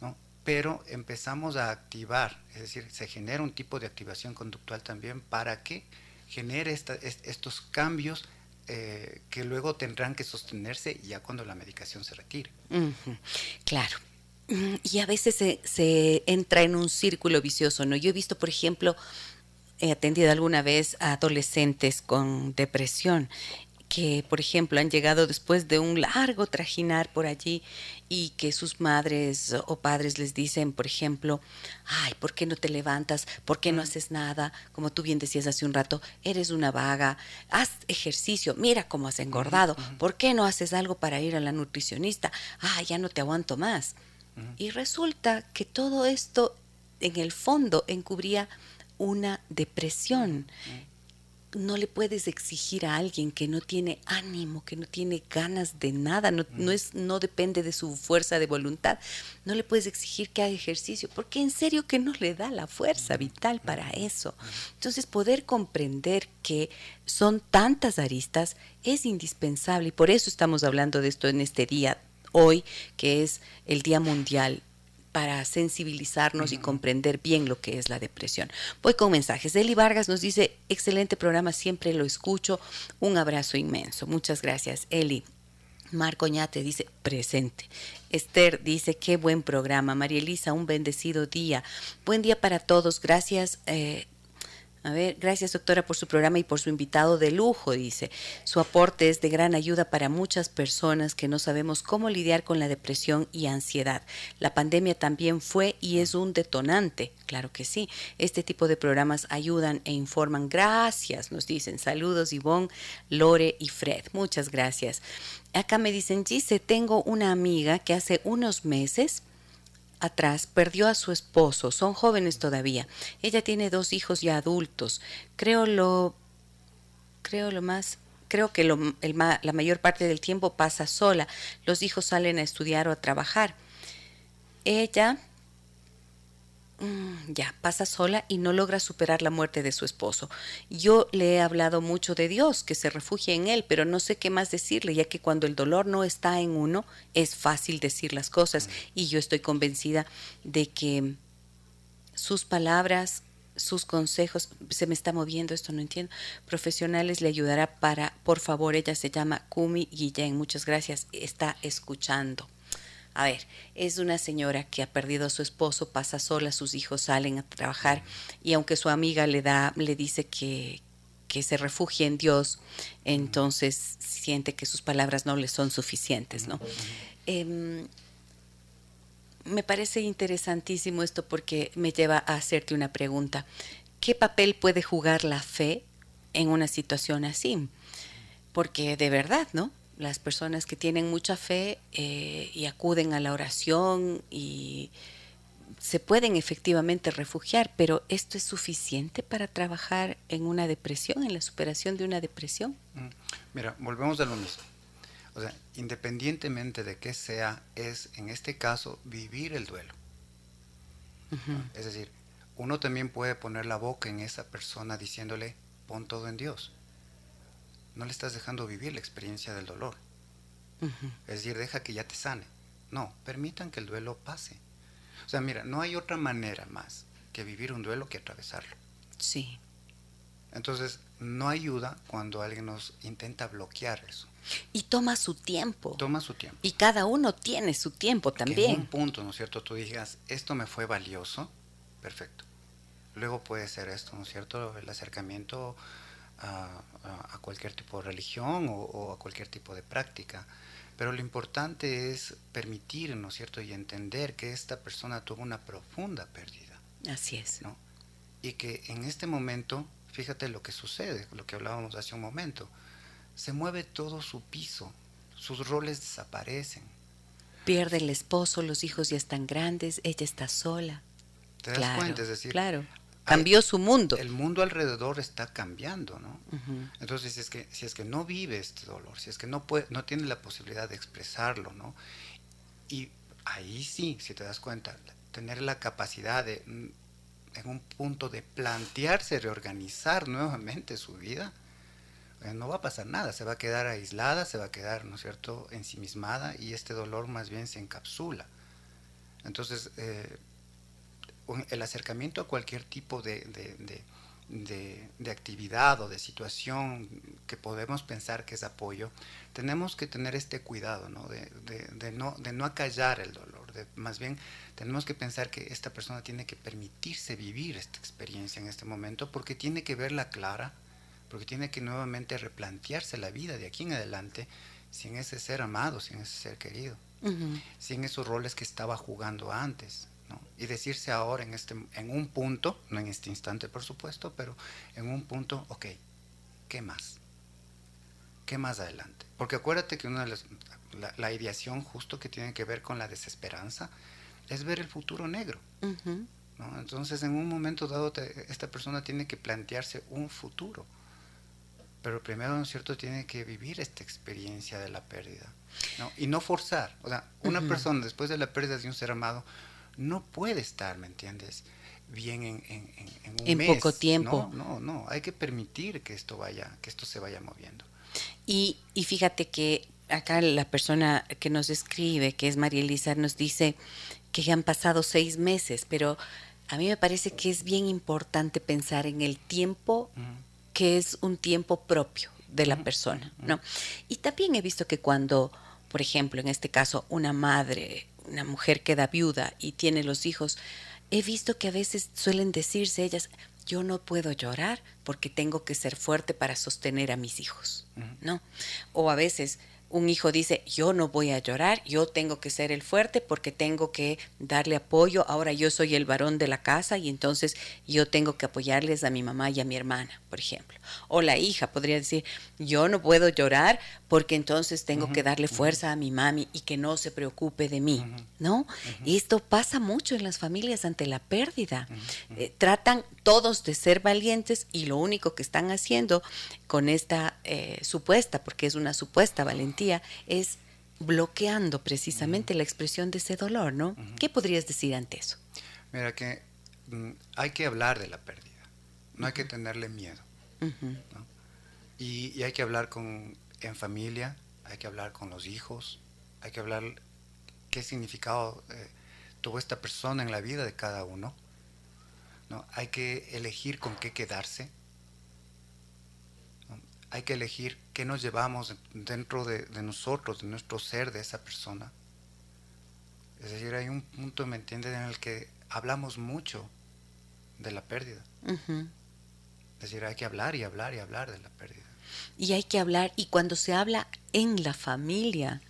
¿no? Pero empezamos a activar, es decir, se genera un tipo de activación conductual también para que genere estos cambios eh, que luego tendrán que sostenerse ya cuando la medicación se retire. Claro. Y a veces se, entra en un círculo vicioso, ¿no? Yo he visto, por ejemplo, he atendido alguna vez a adolescentes con depresión que, por ejemplo, han llegado después de un largo trajinar por allí y que sus madres o padres les dicen, por ejemplo, ay, ¿por qué no te levantas? ¿Por qué no haces nada? Como tú bien decías hace un rato, eres una vaga, haz ejercicio, mira cómo has engordado, ¿por qué no haces algo para ir a la nutricionista? Ay, ya no te aguanto más. Y resulta que todo esto en el fondo encubría una depresión. No le puedes exigir a alguien que no tiene ánimo, que no tiene ganas de nada, no, es, no depende de su fuerza de voluntad. No le puedes exigir que haga ejercicio, porque en serio que no le da la fuerza vital para eso. Entonces, poder comprender que son tantas aristas es indispensable y por eso estamos hablando de esto en este día hoy, que es el Día Mundial para sensibilizarnos y comprender bien lo que es la depresión. Voy con mensajes. Eli Vargas nos dice, excelente programa, siempre lo escucho. Un abrazo inmenso. Muchas gracias, Eli. Marco Ñate dice, presente. Esther dice, qué buen programa. María Elisa, un bendecido día. Buen día para todos. Gracias. Eh, a ver, gracias doctora por su programa y por su invitado de lujo, dice. Su aporte es de gran ayuda para muchas personas que no sabemos cómo lidiar con la depresión y ansiedad. La pandemia también fue y es un detonante, claro que sí. Este tipo de programas ayudan e informan. Gracias, nos dicen. Saludos Ivonne, Lore y Fred. Muchas gracias. Acá me dicen, Gise, tengo una amiga que hace unos meses atrás perdió a su esposo, son jóvenes todavía. Ella tiene dos hijos ya adultos. Creo lo creo lo más creo que lo, la mayor parte del tiempo pasa sola. Los hijos salen a estudiar o a trabajar. Ella Mm, ya pasa sola y no logra superar la muerte de su esposo. Yo le he hablado mucho de Dios, que se refugie en Él, pero no sé qué más decirle, ya que cuando el dolor no está en uno, es fácil decir las cosas. Y yo estoy convencida de que sus palabras, sus consejos, se me está moviendo esto, no entiendo, profesionales le ayudará para, por favor, ella se llama Kumi Guillén, muchas gracias, está escuchando. A ver, es una señora que ha perdido a su esposo, pasa sola, sus hijos salen a trabajar y aunque su amiga le da, le dice que, que se refugie en Dios, entonces siente que sus palabras no le son suficientes, ¿no? Em, me parece interesantísimo esto porque me lleva a hacerte una pregunta. ¿Qué papel puede jugar la fe en una situación así? Porque de verdad, ¿no? Las personas que tienen mucha fe eh, y acuden a la oración y se pueden efectivamente refugiar, pero ¿esto es suficiente para trabajar en una depresión, en la superación de una depresión? Mm, mira, volvemos a lo mismo. O sea, independientemente de qué sea, es en este caso vivir el duelo. Es decir, uno también puede poner la boca en esa persona diciéndole, pon todo en Dios no le estás dejando vivir la experiencia del dolor. Es decir, deja que ya te sane. No, permitan que el duelo pase. O sea, mira, no hay otra manera más que vivir un duelo que atravesarlo. Sí. Entonces, no ayuda cuando alguien nos intenta bloquear eso. Y toma su tiempo. Toma su tiempo. Y cada uno tiene su tiempo también. en un punto, ¿no es cierto? Tú digas, esto me fue valioso, perfecto. Luego puede ser esto, ¿no es cierto? El acercamiento a, cualquier tipo de religión o, a cualquier tipo de práctica. Pero lo importante es permitir, ¿no es cierto?, y entender que esta persona tuvo una profunda pérdida. Así es. ¿no? Y que en este momento, fíjate lo que sucede, lo que hablábamos hace un momento, se mueve todo su piso, sus roles desaparecen. Pierde el esposo, los hijos ya están grandes, ella está sola. ¿Te das cuenta? Es decir, claro cambió su mundo. El mundo alrededor está cambiando, ¿no? Entonces, si es, que, si es que no vive este dolor, si es que no, puede, no tiene la posibilidad de expresarlo, ¿no? Y ahí sí, si te das cuenta, tener la capacidad de, mm, en un punto de plantearse, reorganizar nuevamente su vida, eh, no va a pasar nada, se va a quedar aislada, se va a quedar, ¿no es cierto?, ensimismada y este dolor más bien se encapsula. Entonces, eh, el acercamiento a cualquier tipo de, de, actividad o de situación que podemos pensar que es apoyo, tenemos que tener este cuidado, ¿no? De, no, de no acallar el dolor, más bien tenemos que pensar que esta persona tiene que permitirse vivir esta experiencia en este momento porque tiene que verla clara, porque tiene que nuevamente replantearse la vida de aquí en adelante sin ese ser amado, sin ese ser querido, sin esos roles que estaba jugando antes. Y decirse ahora en, este, en un punto, no en este instante por supuesto, pero en un punto, ok, ¿qué más? ¿Qué más adelante? Porque acuérdate que una de las, la, ideación justo que tiene que ver con la desesperanza es ver el futuro negro. Entonces en un momento dado esta persona tiene que plantearse un futuro. Pero primero, ¿no es cierto?, tiene que vivir esta experiencia de la pérdida. Y no forzar. O sea, una persona después de la pérdida de un ser amado no puede estar, ¿me entiendes? Bien en, en, en un en poco tiempo. No, no, no, hay que permitir que esto vaya, que esto se vaya moviendo. Y, y fíjate que acá la persona que nos escribe, que es María Elisa, nos dice que ya han pasado seis meses, pero a mí me parece que es bien importante pensar en el tiempo que es un tiempo propio de la persona, ¿no? Y también he visto que cuando por ejemplo, en este caso, una madre, una mujer queda viuda y tiene los hijos, he visto que a veces suelen decirse ellas, yo no puedo llorar porque tengo que ser fuerte para sostener a mis hijos, ¿no? O a veces un hijo dice, yo no voy a llorar, yo tengo que ser el fuerte porque tengo que darle apoyo, ahora yo soy el varón de la casa y entonces yo tengo que apoyarles a mi mamá y a mi hermana, por ejemplo. O la hija podría decir, yo no puedo llorar porque entonces tengo que darle fuerza a mi mami y que no se preocupe de mí, ¿no? Esto pasa mucho en las familias ante la pérdida. Eh, tratan todos de ser valientes y lo único que están haciendo con esta eh, supuesta, porque es una supuesta valentía, es bloqueando precisamente la expresión de ese dolor, ¿no? ¿Qué podrías decir ante eso? Mira que mm, hay que hablar de la pérdida, no hay que tenerle miedo. y, hay que hablar con en familia, hay que hablar con los hijos, hay que hablar qué significado eh, tuvo esta persona en la vida de cada uno. ¿no? Hay que elegir con qué quedarse. Hay que elegir qué nos llevamos dentro de, nosotros, de nuestro ser, de esa persona. Es decir, hay un punto, ¿me entiendes?, en el que hablamos mucho de la pérdida. Es decir, hay que hablar y hablar y hablar de la pérdida y hay que hablar y cuando se habla en la familia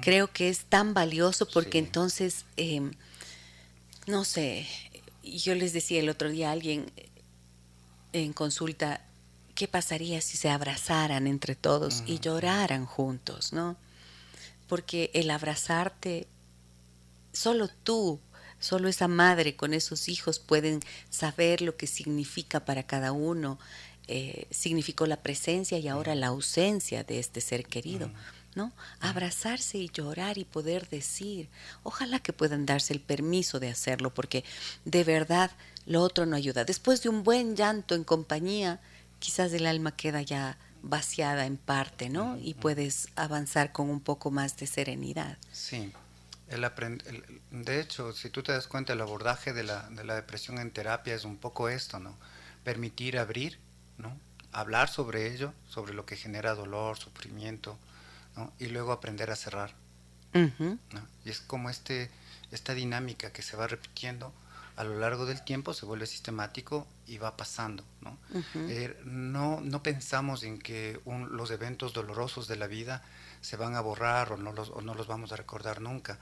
creo que es tan valioso porque entonces em, no sé yo les decía el otro día a alguien en consulta qué pasaría si se abrazaran entre todos y lloraran juntos no porque el abrazarte solo tú Solo esa madre con esos hijos pueden saber lo que significa para cada uno eh, significó la presencia y ahora la ausencia de este ser querido. ¿no? Abrazarse y llorar y poder decir, ojalá que puedan darse el permiso de hacerlo, porque de verdad lo otro no ayuda. Después de un buen llanto en compañía, quizás el alma queda ya vaciada en parte, ¿no? Y puedes avanzar con un poco más de serenidad. Sí. El de hecho, si tú te das cuenta, el abordaje de la, de la depresión en terapia es un poco esto, ¿no? Permitir abrir ¿no? Hablar sobre ello, sobre lo que genera dolor, sufrimiento, Y luego aprender a cerrar. Y es como este, esta dinámica que se va repitiendo a lo largo del tiempo, se vuelve sistemático y va pasando. ¿no? Eh, no, no, pensamos en que los eventos dolorosos de la vida se van a borrar o no los, o no los vamos a recordar nunca.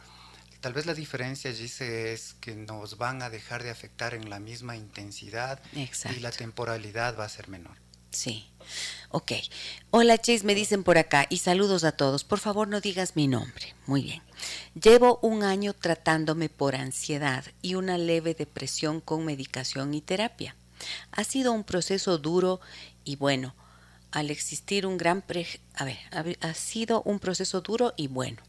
Tal vez la diferencia, dice es que nos van a dejar de afectar en la misma intensidad y la temporalidad va a ser menor. Sí. Ok. Hola, Chase, me dicen por acá y saludos a todos. Por favor, no digas mi nombre. Muy bien. Llevo un año tratándome por ansiedad y una leve depresión con medicación y terapia. Ha sido un proceso duro y bueno, al existir un gran... Pre a ver, ha sido un proceso duro y bueno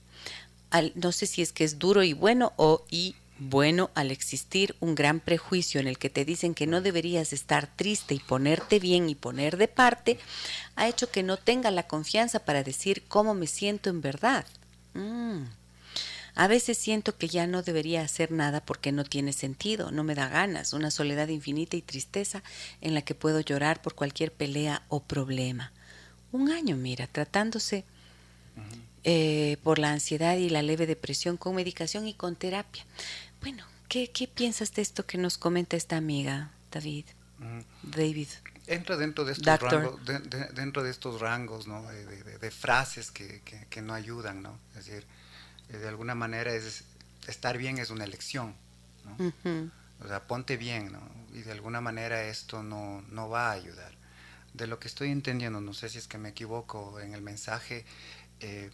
no sé si es que es duro y bueno o y bueno al existir un gran prejuicio en el que te dicen que no deberías estar triste y ponerte bien y poner de parte, ha hecho que no tenga la confianza para decir cómo me siento en verdad. Mm. A veces siento que ya no debería hacer nada porque no tiene sentido, no me da ganas, una soledad infinita y tristeza en la que puedo llorar por cualquier pelea o problema. Un año, mira, tratándose eh, por la ansiedad y la leve depresión con medicación y con terapia. Bueno, ¿qué, piensas de esto que nos comenta esta amiga, David? David. Entra dentro de estos rangos, dentro de estos rangos, ¿no? De, frases que, no ayudan, ¿no? Es decir, eh, de alguna manera es estar bien es una elección, ¿no? O sea, ponte bien, ¿no? Y de alguna manera esto no, no va a ayudar. De lo que estoy entendiendo, no sé si es que me equivoco en el mensaje, eh,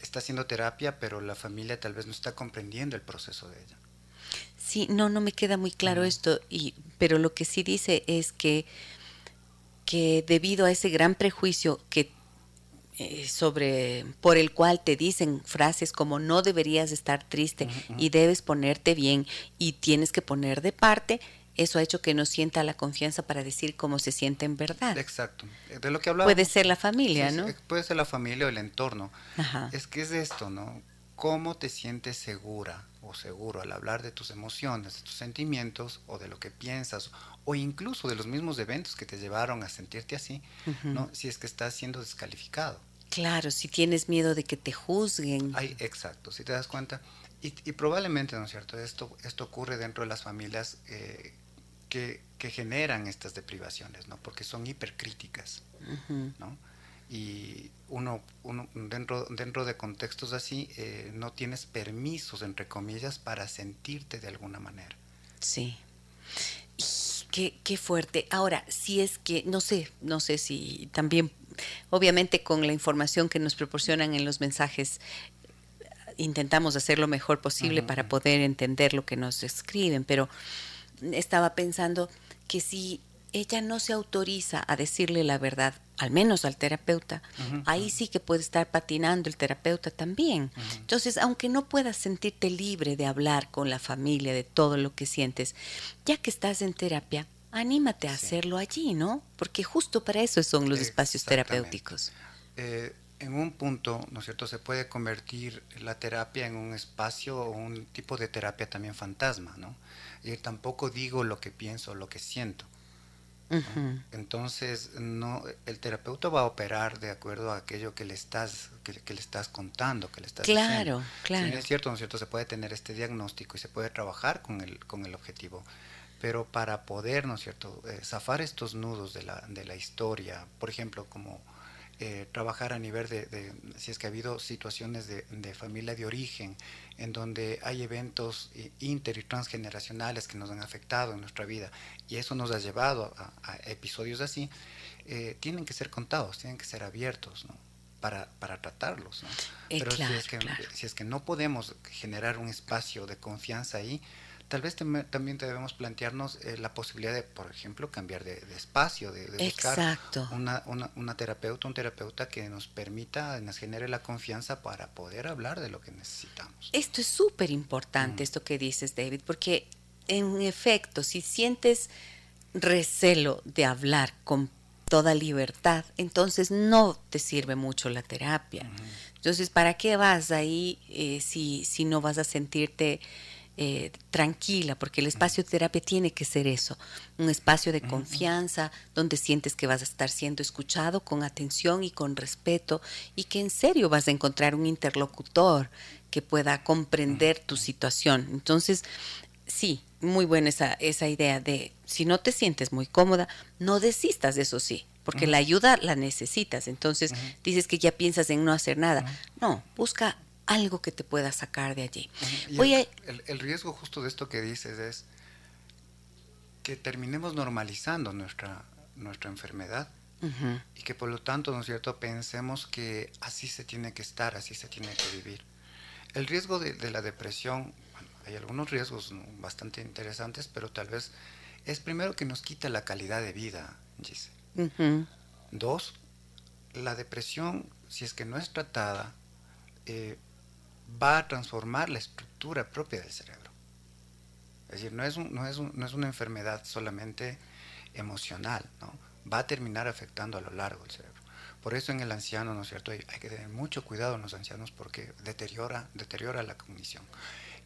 está haciendo terapia, pero la familia tal vez no está comprendiendo el proceso de ella. Sí, no, no me queda muy claro esto, y, pero lo que sí dice es que, que debido a ese gran prejuicio que eh, sobre por el cual te dicen frases como no deberías estar triste y debes ponerte bien y tienes que poner de parte, eso ha hecho que no sienta la confianza para decir cómo se siente en verdad. Exacto. De lo que hablaba. Puede ser la familia, ¿no? Puede ser la familia o el entorno. Es que es esto, ¿no? ¿Cómo te sientes segura o seguro al hablar de tus emociones, de tus sentimientos o de lo que piensas o incluso de los mismos eventos que te llevaron a sentirte así, ¿no? Si es que estás siendo descalificado. Claro, si tienes miedo de que te juzguen. Ay, exacto, si te das cuenta. Y, probablemente, ¿no es cierto? Esto, esto ocurre dentro de las familias eh, que, que, generan estas deprivaciones, ¿no? Porque son hipercríticas, ¿no? Y uno, uno dentro, dentro de contextos así eh, no tienes permisos, entre comillas, para sentirte de alguna manera. Sí. Qué, qué, fuerte. Ahora, si es que, no sé, no sé si también, obviamente con la información que nos proporcionan en los mensajes, intentamos hacer lo mejor posible para poder entender lo que nos escriben, pero estaba pensando que si ella no se autoriza a decirle la verdad, al menos al terapeuta, ahí sí que puede estar patinando el terapeuta también. Entonces, aunque no puedas sentirte libre de hablar con la familia de todo lo que sientes, ya que estás en terapia, anímate a hacerlo allí, ¿no? Porque justo para eso son los espacios terapéuticos. Eh, en un punto, ¿no es cierto?, se puede convertir la terapia en un espacio o un tipo de terapia también fantasma, ¿no? Y tampoco digo lo que pienso, lo que siento. Entonces, no, el terapeuta va a operar de acuerdo a aquello que le estás, que, le estás contando, que le estás claro, Claro, es cierto, ¿no es cierto? Se puede tener este diagnóstico y se puede trabajar con el, con el objetivo. Pero para poder, ¿no es cierto?, eh, zafar estos nudos de la, de la historia, por ejemplo, como eh, trabajar a nivel de, si es que ha habido situaciones de, familia de origen, en donde hay eventos inter y transgeneracionales que nos han afectado en nuestra vida, y eso nos ha llevado a, episodios así, eh, tienen que ser contados, tienen que ser abiertos, Para, para tratarlos. Eh, Pero si, es que, si es que no podemos generar un espacio de confianza ahí, tal vez también debemos plantearnos eh, la posibilidad de, por ejemplo, cambiar de, espacio, de, buscar una, una, terapeuta, un terapeuta que nos permita, nos genere la confianza para poder hablar de lo que necesitamos. Esto es súper importante, esto que dices, David, porque en efecto, si sientes recelo de hablar con toda libertad, entonces no te sirve mucho la terapia. Entonces, ¿para qué vas ahí eh, si, si no vas a sentirte eh, tranquila, porque el espacio de terapia tiene que ser eso, un espacio de confianza donde sientes que vas a estar siendo escuchado con atención y con respeto y que en serio vas a encontrar un interlocutor que pueda comprender tu situación. Entonces, sí, muy buena esa, esa idea de si no te sientes muy cómoda, no desistas, eso sí, porque la ayuda la necesitas. Entonces dices que ya piensas en no hacer nada. No, busca algo que te pueda sacar de allí. el, riesgo justo de esto que dices es que terminemos normalizando nuestra, nuestra enfermedad y que por lo tanto, ¿no es cierto?, pensemos que así se tiene que estar, así se tiene que vivir. El riesgo de, la depresión, bueno, hay algunos riesgos bastante interesantes, pero tal vez es primero que nos quita la calidad de vida, Gise. Dos, la depresión, si es que no es tratada, eh, va a transformar la estructura propia del cerebro. Es decir, no es, no es, no es una enfermedad solamente emocional, ¿no? va a terminar afectando a lo largo del cerebro. Por eso en el anciano, ¿no es cierto? Hay, que tener mucho cuidado en los ancianos porque deteriora, deteriora la cognición.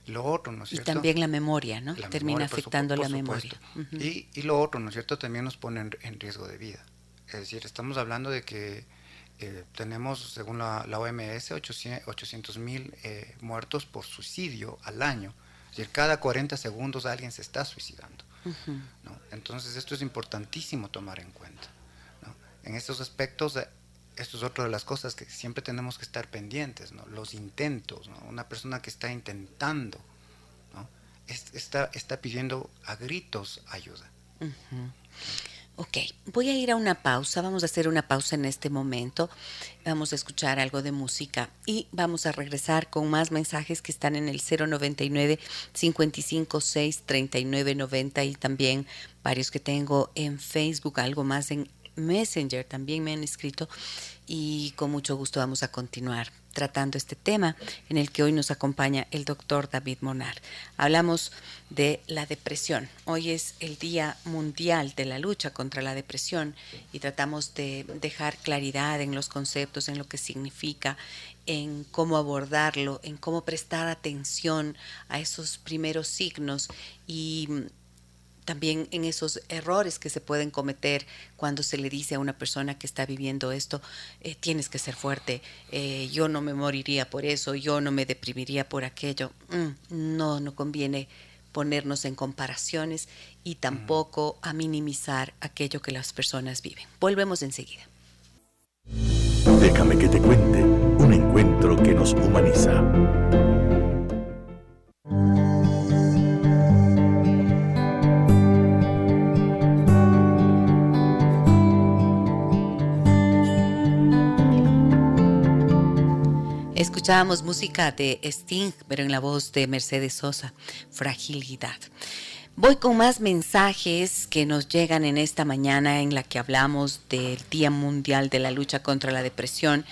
Lo otro, ¿no es cierto? Y también la memoria, ¿no? Termina afectando la memoria. y, y, lo otro, ¿no es cierto? También nos pone en riesgo de vida. Es decir, estamos hablando de que eh, tenemos, según la, OMS, 800 mil eh, muertos por suicidio al año. Es decir, cada 40 segundos alguien se está suicidando. Entonces, esto es importantísimo tomar en cuenta. En estos aspectos, eh, esto es otra de las cosas que siempre tenemos que estar pendientes, los intentos. Una persona que está intentando, está, está pidiendo a gritos ayuda. Ok, voy a ir a una pausa, vamos a hacer una pausa en este momento, vamos a escuchar algo de música y vamos a regresar con más mensajes que están en el 099 556 3990 y también varios que tengo en Facebook, algo más en Messenger también me han escrito y con mucho gusto vamos a continuar tratando este tema en el que hoy nos acompaña el doctor David Monar. Hablamos de la depresión. Hoy es el Día Mundial de la Lucha contra la Depresión y tratamos de dejar claridad en los conceptos, en lo que significa, en cómo abordarlo, en cómo prestar atención a esos primeros signos y también en esos errores que se pueden cometer cuando se le dice a una persona que está viviendo esto, eh, tienes que ser fuerte, eh, yo no me moriría por eso, yo no me deprimiría por aquello. Mm, no, no conviene ponernos en comparaciones y tampoco a minimizar aquello que las personas viven. Volvemos enseguida. Déjame que te cuente un encuentro que nos humaniza. Escuchábamos música de Sting, pero en la voz de Mercedes Sosa, Fragilidad. Voy con más mensajes que nos llegan en esta mañana en la que hablamos del Día Mundial de la Lucha contra la Depresión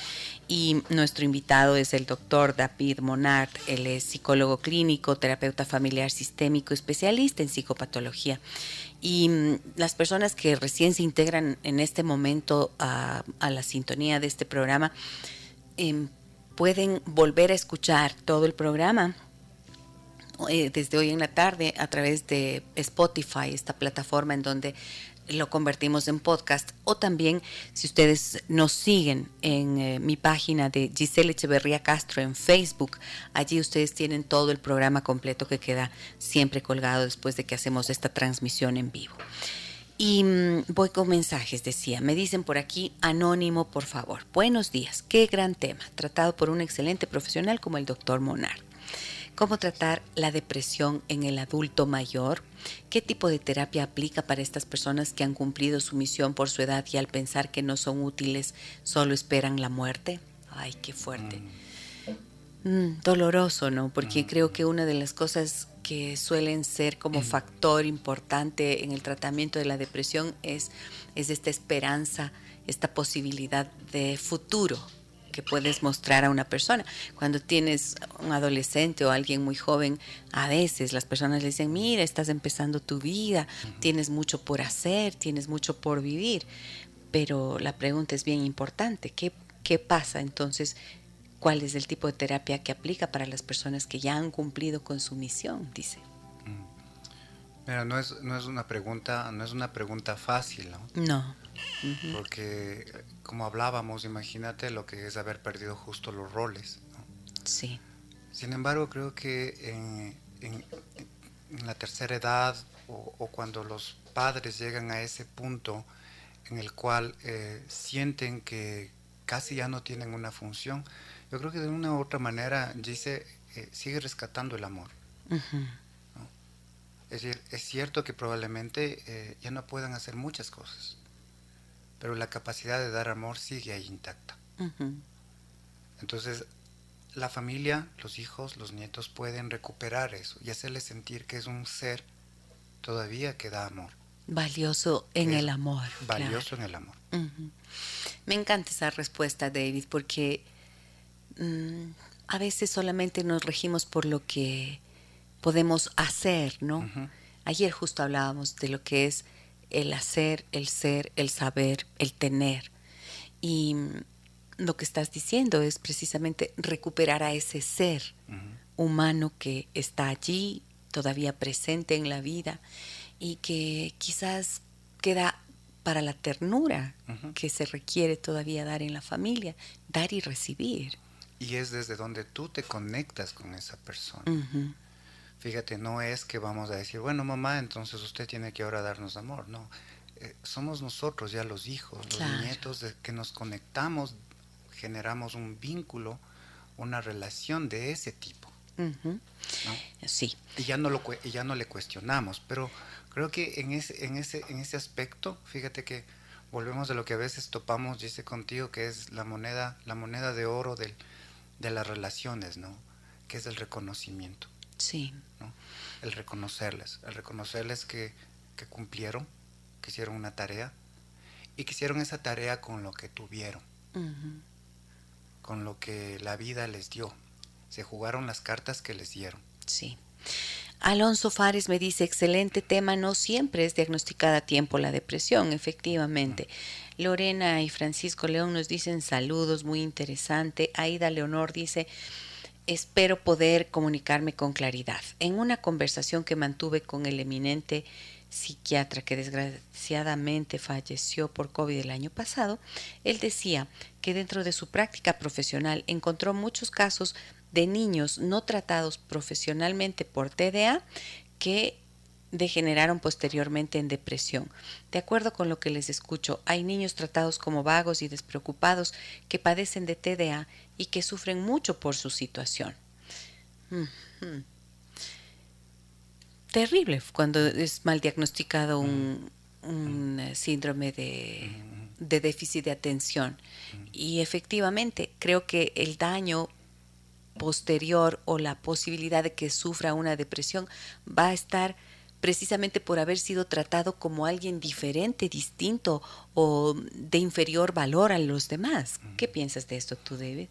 y nuestro invitado es el doctor David Monard. Él es psicólogo clínico, terapeuta familiar sistémico, especialista en psicopatología. Y mm, las personas que recién se integran en este momento a, la sintonía de este programa em, pueden volver a escuchar todo el programa eh, desde hoy en la tarde a través de Spotify, esta plataforma en donde lo convertimos en podcast o también si ustedes nos siguen en eh, mi página de Giselle Echeverría Castro en Facebook, allí ustedes tienen todo el programa completo que queda siempre colgado después de que hacemos esta transmisión en vivo. Y mm, voy con mensajes, decía. Me dicen por aquí, anónimo, por favor. Buenos días, qué gran tema, tratado por un excelente profesional como el doctor Monar cómo tratar la depresión en el adulto mayor, qué tipo de terapia aplica para estas personas que han cumplido su misión por su edad y al pensar que no son útiles solo esperan la muerte. Ay, qué fuerte. Mm. Mm, doloroso, ¿no? Porque mm. creo que una de las cosas que suelen ser como factor importante en el tratamiento de la depresión es, es esta esperanza, esta posibilidad de futuro, que puedes mostrar a una persona. Cuando tienes un adolescente o alguien muy joven, a veces las personas le dicen, mira, estás empezando tu vida, tienes mucho por hacer, tienes mucho por vivir. Pero la pregunta es bien importante, ¿qué, qué pasa entonces? ¿Cuál es el tipo de terapia que aplica para las personas que ya han cumplido con su misión? Dice. Pero no es, no es una pregunta, no es una pregunta fácil, ¿no? No. Porque, como hablábamos, imagínate lo que es haber perdido justo los roles. Sí. Sin embargo, creo que en, la tercera edad o, cuando los padres llegan a ese punto en el cual eh, sienten que casi ya no tienen una función, yo creo que de una u otra manera dice eh, sigue rescatando el amor. Es decir, es cierto que probablemente eh, ya no puedan hacer muchas cosas, pero la capacidad de dar amor sigue ahí intacta. Entonces, la familia, los hijos, los nietos pueden recuperar eso y hacerle sentir que es un ser todavía que da amor. Valioso en el amor. Valioso en el amor. Me encanta esa respuesta, David, porque mm, a veces solamente nos regimos por lo que podemos hacer, ¿no? Ayer justo hablábamos de lo que es el hacer, el ser, el saber, el tener. Y lo que estás diciendo es precisamente recuperar a ese ser humano que está allí, todavía presente en la vida y que quizás queda para la ternura que se requiere todavía dar en la familia, dar y recibir. Y es desde donde tú te conectas con esa persona. Fíjate, no es que vamos a decir, bueno, mamá, entonces usted tiene que ahora darnos amor. No, eh, somos nosotros ya los hijos, los nietos, de que nos conectamos, generamos un vínculo, una relación de ese tipo. Sí. Y ya no, lo, y ya no le cuestionamos, pero creo que en ese, en, ese, en ese aspecto, fíjate que volvemos de lo que a veces topamos, dice contigo, que es la moneda, la moneda de oro del, de las relaciones, ¿no? Que es el reconocimiento. Sí. El reconocerles, el reconocerles que, cumplieron, que hicieron una tarea y que hicieron esa tarea con lo que tuvieron, con lo que la vida les dio. Se jugaron las cartas que les dieron. Sí. Alonso Fares me dice, excelente tema, no siempre es diagnosticada a tiempo la depresión, efectivamente. Lorena y Francisco León nos dicen saludos, muy interesante. Aida Leonor dice, espero poder comunicarme con claridad. En una conversación que mantuve con el eminente psiquiatra que desgraciadamente falleció por COVID el año pasado, él decía que dentro de su práctica profesional encontró muchos casos de niños no tratados profesionalmente por TDA que degeneraron posteriormente en depresión. De acuerdo con lo que les escucho, hay niños tratados como vagos y despreocupados que padecen de TDA y que sufren mucho por su situación. Terrible cuando es mal diagnosticado un, eh, síndrome de, de déficit de atención. Y efectivamente, creo que el daño posterior o la posibilidad de que sufra una depresión va a estar precisamente por haber sido tratado como alguien diferente, distinto o de inferior valor a los demás. ¿Qué piensas de esto tú, David?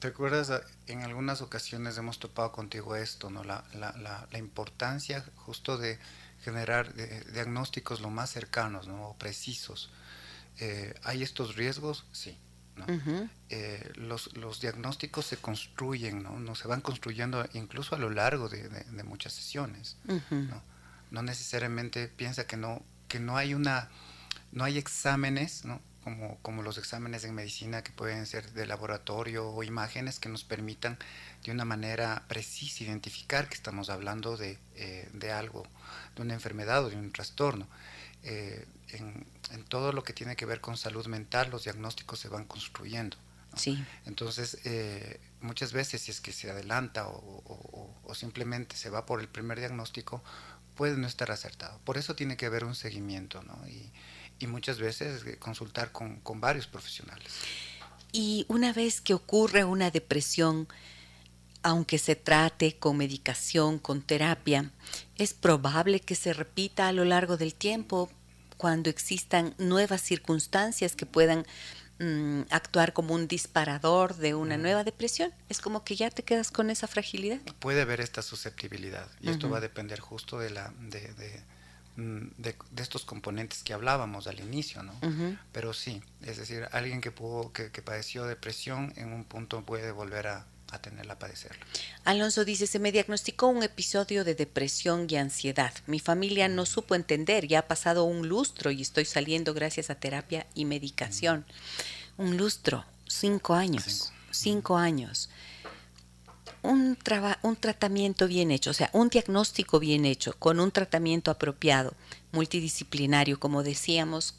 ¿Te acuerdas? En algunas ocasiones hemos topado contigo esto, ¿no? La, la, la, importancia justo de generar diagnósticos lo más cercanos, ¿no? O precisos. Eh, ¿Hay estos riesgos? Sí. ¿No? Eh, los, los, diagnósticos se construyen, ¿no? ¿no? se van construyendo incluso a lo largo de, de, muchas sesiones. ¿no? ¿no? necesariamente piensa que no, que no hay una, no hay exámenes, ¿no? Como, como, los exámenes en medicina que pueden ser de laboratorio o imágenes que nos permitan de una manera precisa identificar que estamos hablando de, eh, de algo, de una enfermedad o de un trastorno. Eh, en, todo lo que tiene que ver con salud mental, los diagnósticos se van construyendo. Sí. Entonces, eh, muchas veces si es que se adelanta o, simplemente se va por el primer diagnóstico, puede no estar acertado. Por eso tiene que haber un seguimiento, ¿no? Y, muchas veces eh, consultar con, con varios profesionales. Y una vez que ocurre una depresión, aunque se trate con medicación, con terapia, es probable que se repita a lo largo del tiempo cuando existan nuevas circunstancias que puedan mm, actuar como un disparador de una nueva depresión. Es como que ya te quedas con esa fragilidad. Puede haber esta susceptibilidad y esto va a depender justo de la de, mm, de, estos componentes que hablábamos al inicio, ¿no? Pero sí, es decir, alguien que pudo que, que padeció depresión en un punto puede volver a, a tenerla a padecerlo. Alonso dice, se me diagnosticó un episodio de depresión y ansiedad. Mi familia no supo entender, ya ha pasado un lustro y estoy saliendo gracias a terapia y medicación. Un lustro, cinco años, cinco, años. Un, un tratamiento bien hecho, o sea, un diagnóstico bien hecho, con un tratamiento apropiado, multidisciplinario, como decíamos,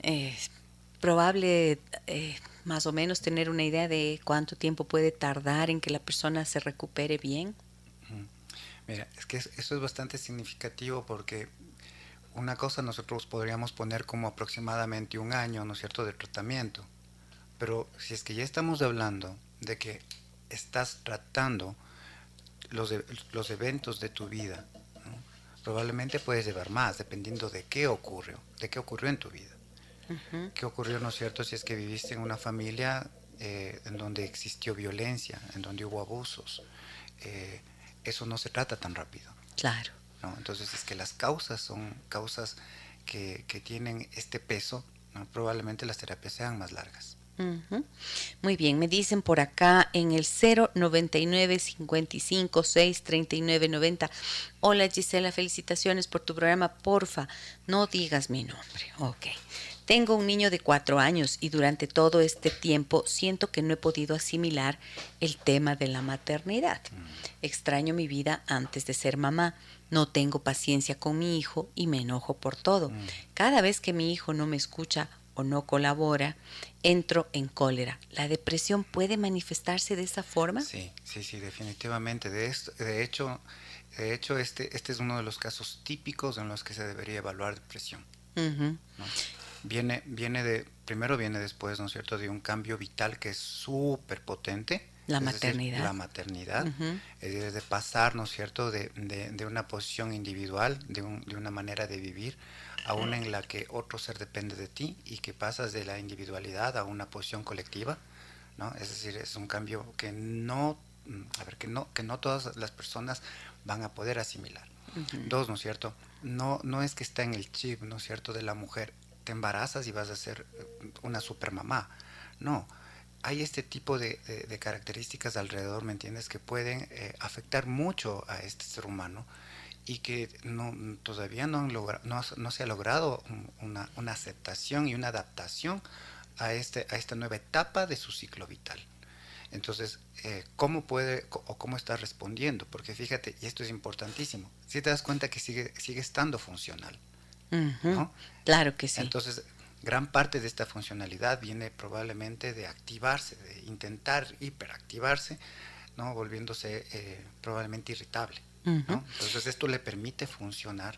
eh, probable eh, más o menos tener una idea de cuánto tiempo puede tardar en que la persona se recupere bien? Mira, es que eso es bastante significativo porque una cosa nosotros podríamos poner como aproximadamente un año, ¿no es cierto?, de tratamiento. Pero si es que ya estamos hablando de que estás tratando los, los eventos de tu vida, probablemente puedes llevar más, dependiendo de qué ocurrió, de qué ocurrió en tu vida. ¿Qué ocurrió, no es cierto, si es que viviste en una familia eh, en donde existió violencia, en donde hubo abusos? Eh, eso no se trata tan rápido. Claro. ¿no? Entonces es que las causas son causas que, que tienen este peso, ¿no? probablemente las terapias sean más largas. Muy bien, me dicen por acá en el 099 55 6 39 90. Hola Gisela, felicitaciones por tu programa. Porfa, no digas mi nombre. Ok. Tengo un niño de cuatro años y durante todo este tiempo siento que no he podido asimilar el tema de la maternidad. Mm. Extraño mi vida antes de ser mamá. No tengo paciencia con mi hijo y me enojo por todo. Mm. Cada vez que mi hijo no me escucha o no colabora, entro en cólera. ¿La depresión puede manifestarse de esa forma? Sí, sí, sí, definitivamente. De, esto, de hecho, de hecho este, este es uno de los casos típicos en los que se debería evaluar depresión viene, viene de, primero viene después, ¿no es cierto?, de un cambio vital que es súper potente. La maternidad. la maternidad, de pasar, ¿no es cierto?, de, de, una posición individual, de, un, de, una manera de vivir, a una en la que otro ser depende de ti y que pasas de la individualidad a una posición colectiva, ¿no? Es decir, es un cambio que no, mm, a ver, que no, que no todas las personas van a poder asimilar. Dos, ¿no es cierto? No, no es que está en el chip, ¿no es cierto?, de la mujer te embarazas y vas a ser eh, una supermamá. No, hay este tipo de, características alrededor, ¿me entiendes?, que pueden eh, afectar mucho a este ser humano y que no, todavía no, han no, se ha logrado una, una, aceptación y una adaptación a, este, a esta nueva etapa de su ciclo vital. Entonces, eh, ¿cómo puede o cómo está respondiendo? Porque fíjate, y esto es importantísimo, si te das cuenta que sigue, sigue estando funcional. Claro que sí. Entonces, gran parte de esta funcionalidad viene probablemente de activarse, de intentar hiperactivarse, ¿no? volviéndose eh, probablemente irritable. Entonces esto le permite funcionar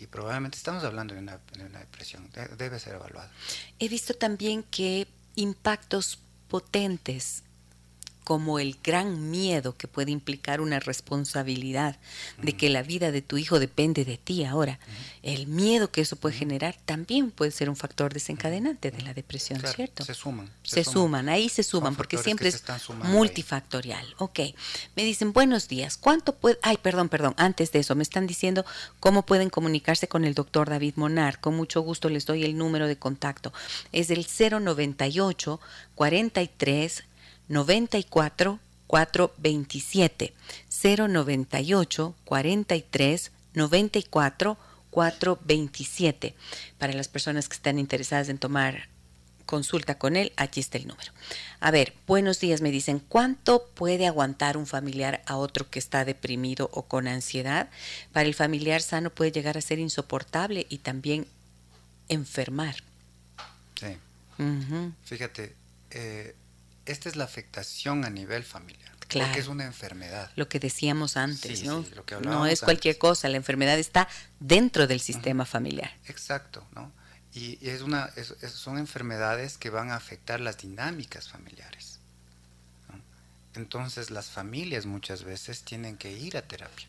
y probablemente estamos hablando de una, de una depresión, debe ser evaluado. He visto también que impactos potentes como el gran miedo que puede implicar una responsabilidad de que la vida de tu hijo depende de ti ahora, el miedo que eso puede generar también puede ser un factor desencadenante de la depresión, ¿cierto? Se suman. Se, suman. ahí se suman, porque siempre es multifactorial. Ok, me dicen, buenos días, ¿cuánto puede...? Ay, perdón, perdón, antes de eso, me están diciendo cómo pueden comunicarse con el doctor David Monar. Con mucho gusto les doy el número de contacto. Es el 098 43 94 427 098 43 94 427. Para las personas que están interesadas en tomar consulta con él, aquí está el número. A ver, buenos días, me dicen, ¿cuánto puede aguantar un familiar a otro que está deprimido o con ansiedad? Para el familiar sano puede llegar a ser insoportable y también enfermar. Sí. Fíjate, eh, esta es la afectación a nivel familiar. Claro. Porque es una enfermedad. Lo que decíamos antes, ¿no? no es cualquier cosa, la enfermedad está dentro del sistema familiar. Exacto, ¿no? Y, es una, son enfermedades que van a afectar las dinámicas familiares. Entonces las familias muchas veces tienen que ir a terapia.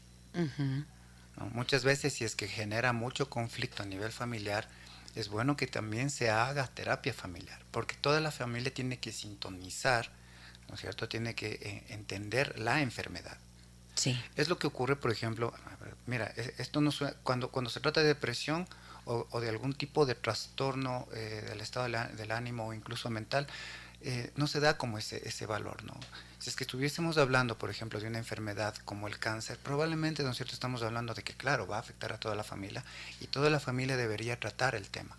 Muchas veces si es que genera mucho conflicto a nivel familiar, es bueno que también se haga terapia familiar, porque toda la familia tiene que sintonizar, ¿no es cierto? Tiene que eh, entender la enfermedad. Sí. Es lo que ocurre, por ejemplo, mira, e, esto no cuando, cuando se trata de depresión o, de algún tipo de trastorno eh, del estado del ánimo o incluso mental, eh, no se da como ese, ese valor, ¿no? Si es que estuviésemos hablando, por ejemplo, de una enfermedad como el cáncer, probablemente, ¿no es cierto?, estamos hablando de que, claro, va a afectar a toda la familia y toda la familia debería tratar el tema.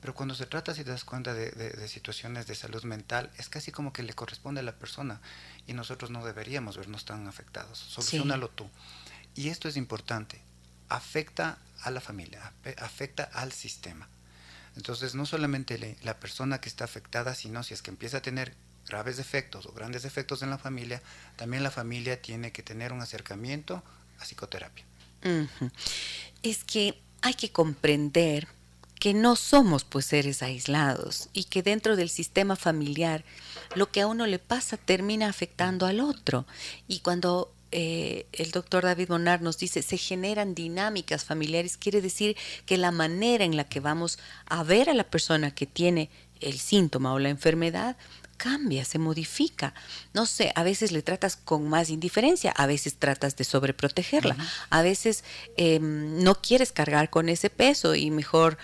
Pero cuando se trata, si te das cuenta, de, situaciones de salud mental, es casi como que le corresponde a la persona y nosotros no deberíamos vernos tan afectados. Solucionalo tú. Y esto es importante. Afecta a la familia, afecta al sistema. Entonces, no solamente la persona que está afectada, sino si es que empieza a tener graves defectos o grandes defectos en la familia, también la familia tiene que tener un acercamiento a psicoterapia. Es que hay que comprender que no somos pues seres aislados y que dentro del sistema familiar lo que a uno le pasa termina afectando al otro. Y cuando eh, el doctor David Bonar nos dice, se generan dinámicas familiares, quiere decir que la manera en la que vamos a ver a la persona que tiene el síntoma o la enfermedad cambia, se modifica. No sé, a veces le tratas con más indiferencia, a veces tratas de sobreprotegerla, a veces em, no quieres cargar con ese peso y mejor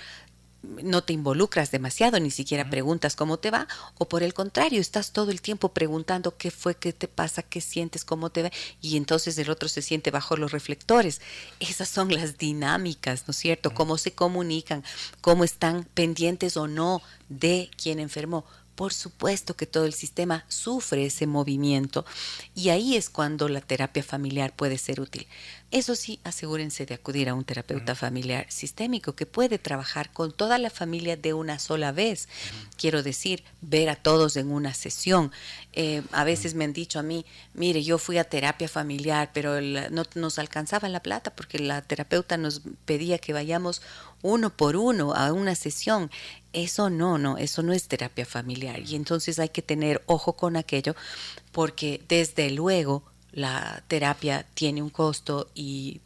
no te involucras demasiado, ni siquiera preguntas cómo te va, o por el contrario, estás todo el tiempo preguntando qué fue, qué te pasa, qué sientes, cómo te va, y entonces el otro se siente bajo los reflectores. Esas son las dinámicas, ¿no es cierto? Cómo se comunican, cómo están pendientes o no de quien enfermó. Por supuesto que todo el sistema sufre ese movimiento y ahí es cuando la terapia familiar puede ser útil. Eso sí, asegúrense de acudir a un terapeuta familiar sistémico que puede trabajar con toda la familia de una sola vez. Quiero decir, ver a todos en una sesión. Eh, a veces me han dicho a mí, mire, yo fui a terapia familiar, pero no nos alcanzaba la plata porque la terapeuta nos pedía que vayamos uno por uno a una sesión. Eso no, no, eso no es terapia familiar. Y entonces hay que tener ojo con aquello porque desde luego la terapia tiene un costo y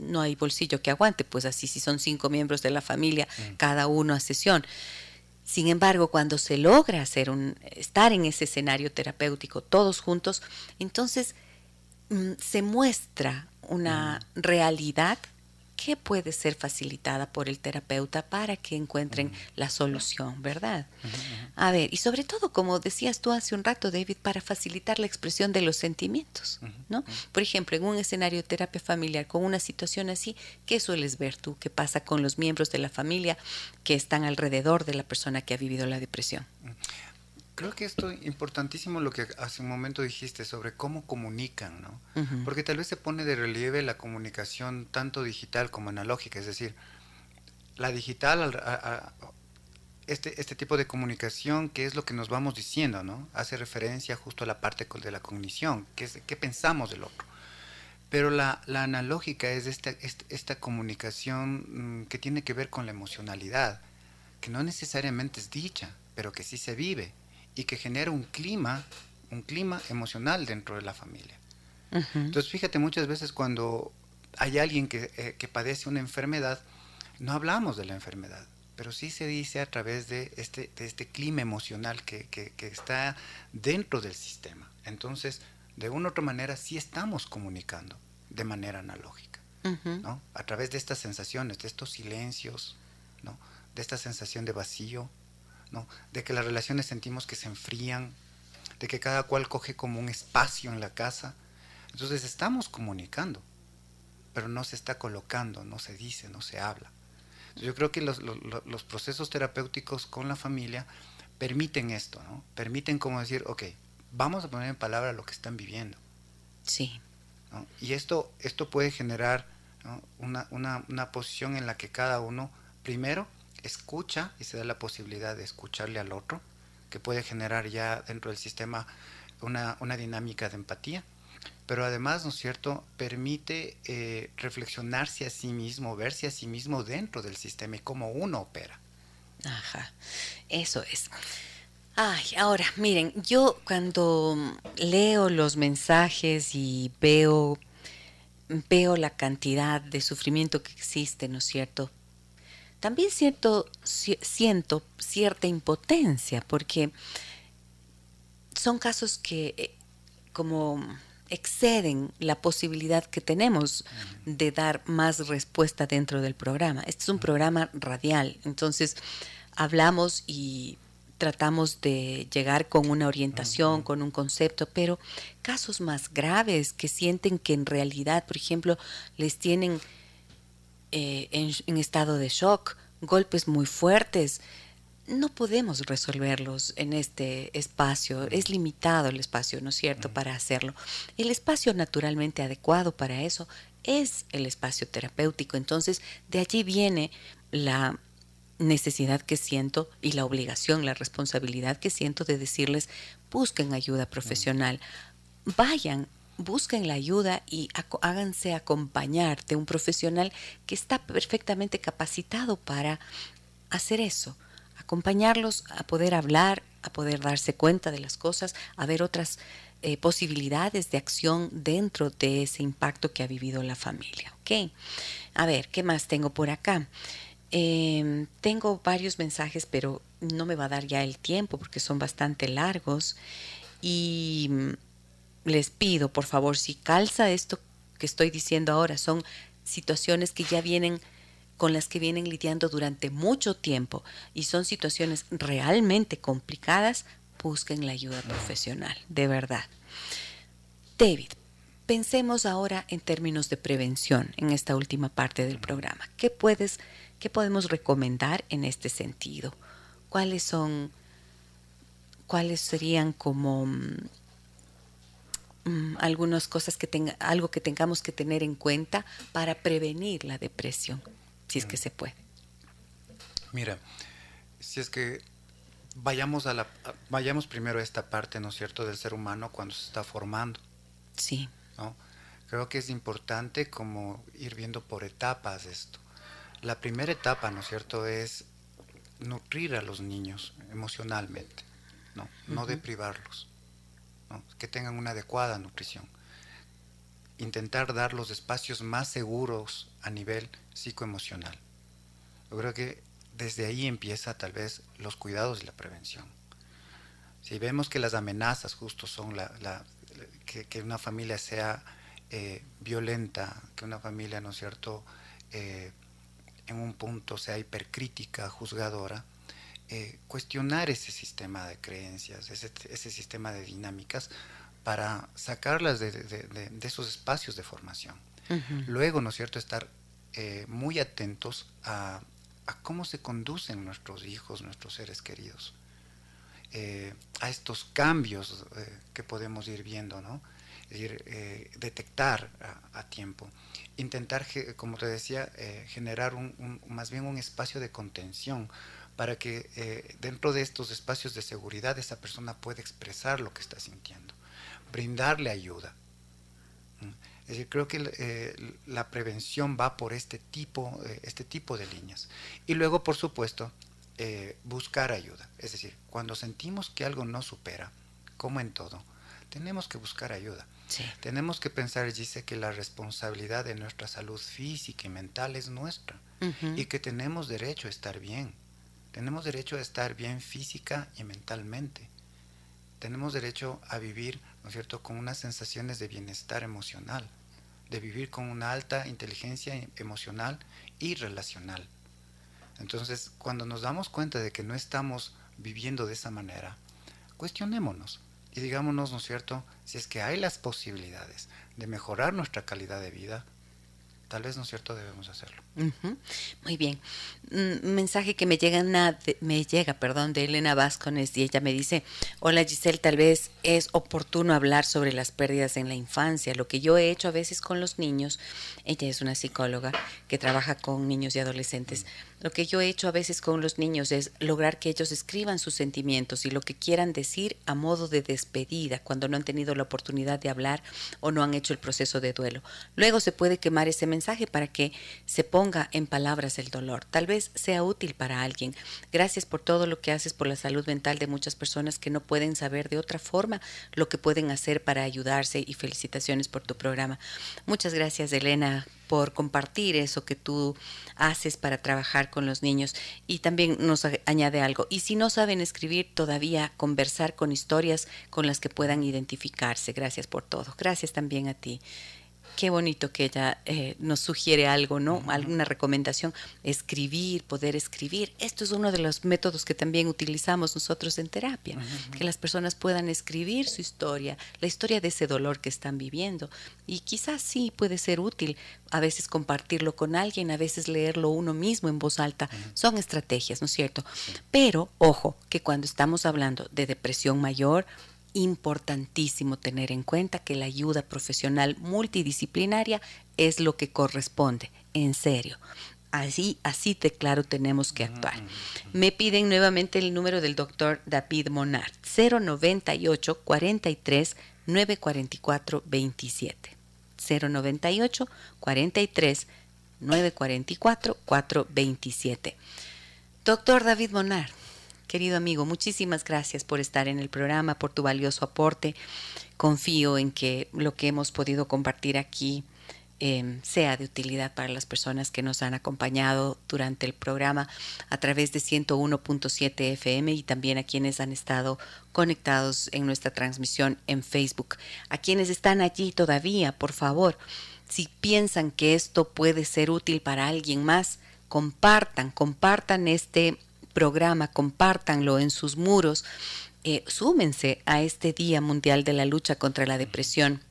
no hay bolsillo que aguante, pues así si son cinco miembros de la familia, mm. cada uno a sesión. Sin embargo, cuando se logra hacer un, estar en ese escenario terapéutico todos juntos, entonces mm, se muestra una mm. realidad ¿qué puede ser facilitada por el terapeuta para que encuentren la solución, verdad? A ver, y sobre todo, como decías tú hace un rato, David, para facilitar la expresión de los sentimientos, ¿no? Por ejemplo, en un escenario de terapia familiar con una situación así, ¿qué sueles ver tú? ¿Qué pasa con los miembros de la familia que están alrededor de la persona que ha vivido la depresión? Creo que esto es importantísimo lo que hace un momento dijiste sobre cómo comunican, ¿no? Porque tal vez se pone de relieve la comunicación tanto digital como analógica, es decir, la digital, este, este tipo de comunicación, que es lo que nos vamos diciendo, ¿no? Hace referencia justo a la parte de la cognición, que es qué pensamos del otro. Pero la, analógica es esta, esta, comunicación mm, que tiene que ver con la emocionalidad, que no necesariamente es dicha, pero que sí se vive y que genera un clima, un clima emocional dentro de la familia. Entonces, fíjate, muchas veces cuando hay alguien que, eh, que, padece una enfermedad, no hablamos de la enfermedad, pero sí se dice a través de este, de este clima emocional que, que, que está dentro del sistema. Entonces, de una u otra manera, sí estamos comunicando de manera analógica, ¿no? A través de estas sensaciones, de estos silencios, ¿no? De esta sensación de vacío, de que las relaciones sentimos que se enfrían, de que cada cual coge como un espacio en la casa. Entonces estamos comunicando, pero no se está colocando, no se dice, no se habla. Yo creo que los, procesos terapéuticos con la familia permiten esto, ¿no? Permiten como decir, ok, vamos a poner en palabra lo que están viviendo. Sí. Y esto, esto puede generar una, una posición en la que cada uno, primero, escucha y se da la posibilidad de escucharle al otro, que puede generar ya dentro del sistema una, dinámica de empatía, pero además, ¿no es cierto?, permite eh, reflexionarse a sí mismo, verse a sí mismo dentro del sistema y cómo uno opera. Ajá, eso es. Ay, ahora, miren, yo cuando leo los mensajes y veo, veo la cantidad de sufrimiento que existe, ¿no es cierto? También siento, siento cierta impotencia porque son casos que eh, como exceden la posibilidad que tenemos de dar más respuesta dentro del programa. Este es un programa radial, entonces hablamos y tratamos de llegar con una orientación, con un concepto, pero casos más graves que sienten que en realidad, por ejemplo, les tienen eh, en, estado de shock, golpes muy fuertes, no podemos resolverlos en este espacio. Es limitado el espacio, ¿no es cierto?, para hacerlo. El espacio naturalmente adecuado para eso es el espacio terapéutico. Entonces, de allí viene la necesidad que siento y la obligación, la responsabilidad que siento de decirles, busquen ayuda profesional, vayan busquen la ayuda y háganse acompañar de un profesional que está perfectamente capacitado para hacer eso, acompañarlos a poder hablar, a poder darse cuenta de las cosas, a ver otras eh, posibilidades de acción dentro de ese impacto que ha vivido la familia. ¿ok? A ver, ¿qué más tengo por acá? Em, tengo varios mensajes, pero no me va a dar ya el tiempo porque son bastante largos. Y les pido, por favor, si calza esto que estoy diciendo ahora, son situaciones que ya vienen con las que vienen lidiando durante mucho tiempo y son situaciones realmente complicadas, busquen la ayuda profesional, de verdad. David, pensemos ahora en términos de prevención en esta última parte del programa. ¿Qué puedes, qué podemos recomendar en este sentido? ¿Cuáles son, cuáles serían como mm, Mm, algunas cosas que tenga, algo que tengamos que tener en cuenta para prevenir la depresión, si es que se puede. Mira, si es que vayamos a la vayamos primero a esta parte, ¿no es cierto?, del ser humano cuando se está formando. Sí. ¿no? Creo que es importante como ir viendo por etapas esto. La primera etapa, ¿no es cierto?, es nutrir a los niños emocionalmente, no, no deprivarlos que tengan una adecuada nutrición. Intentar dar los espacios más seguros a nivel psicoemocional. Yo creo que desde ahí empieza tal vez los cuidados y la prevención. Si vemos que las amenazas justo son la, que, una familia sea eh, violenta, que una familia, ¿no es cierto?, eh, en un punto sea hipercrítica, juzgadora, eh, cuestionar ese sistema de creencias, ese, sistema de dinámicas para sacarlas de, esos espacios de formación. Luego, ¿no es cierto?, estar eh, muy atentos a, cómo se conducen nuestros hijos, nuestros seres queridos, eh, a estos cambios que podemos ir viendo, ¿no? Es decir, detectar a, tiempo, intentar, como te decía, generar un, más bien un espacio de contención para que eh, dentro de estos espacios de seguridad esa persona pueda expresar lo que está sintiendo, brindarle ayuda. Es decir, creo que eh, la prevención va por este tipo, eh, este tipo de líneas. Y luego, por supuesto, buscar ayuda. Es decir, cuando sentimos que algo no supera, como en todo, tenemos que buscar ayuda. Tenemos que pensar, dice, que la responsabilidad de nuestra salud física y mental es nuestra y que tenemos derecho a estar bien. Tenemos derecho a estar bien física y mentalmente. Tenemos derecho a vivir, ¿no es cierto?, con unas sensaciones de bienestar emocional, de vivir con una alta inteligencia emocional y relacional. Entonces, cuando nos damos cuenta de que no estamos viviendo de esa manera, cuestionémonos y digámonos, ¿no es cierto?, si es que hay las posibilidades de mejorar nuestra calidad de vida, tal vez, ¿no es cierto?, debemos hacerlo. Muy bien. Un mensaje que me llega, me llega perdón, de Elena Vázquez y ella me dice, hola Giselle, tal vez es oportuno hablar sobre las pérdidas en la infancia. Lo que yo he hecho a veces con los niños, ella es una psicóloga que trabaja con niños y adolescentes, lo que yo he hecho a veces con los niños es lograr que ellos escriban sus sentimientos y lo que quieran decir a modo de despedida cuando no han tenido la oportunidad de hablar o no han hecho el proceso de duelo. Luego se puede quemar ese mensaje para que se ponga en palabras el dolor. Tal vez sea útil para alguien. Gracias por todo lo que haces por la salud mental de muchas personas que no pueden saber de otra forma lo que pueden hacer para ayudarse y felicitaciones por tu programa. Muchas gracias, Elena, por compartir eso que tú haces para trabajar con los niños. Y también nos añade algo. Y si no saben escribir, todavía conversar con historias con las que puedan identificarse. Gracias por todo. Gracias también a ti qué bonito que ella eh, nos sugiere algo, ¿no? Alguna recomendación, escribir, poder escribir. Esto es uno de los métodos que también utilizamos nosotros en terapia, que las personas puedan escribir su historia, la historia de ese dolor que están viviendo. Y quizás sí puede ser útil a veces compartirlo con alguien, a veces leerlo uno mismo en voz alta. Son estrategias, ¿no es cierto? Pero, ojo, que cuando estamos hablando de depresión mayor, importantísimo tener en cuenta que la ayuda profesional multidisciplinaria es lo que corresponde, en serio. Así, así de claro tenemos que actuar. Me piden nuevamente el número del doctor David Monard, 098 43 944 27. 098 43 944 427. Doctor David Monard, Querido amigo, muchísimas gracias por estar en el programa, por tu valioso aporte. Confío en que lo que hemos podido compartir aquí em, sea de utilidad para las personas que nos han acompañado durante el programa a través de 101.7 FM y también a quienes han estado conectados en nuestra transmisión en Facebook. A quienes están allí todavía, por favor, si piensan que esto puede ser útil para alguien más, compartan, compartan este programa, compártanlo en sus muros, eh, súmense a este Día Mundial de la Lucha contra la Depresión.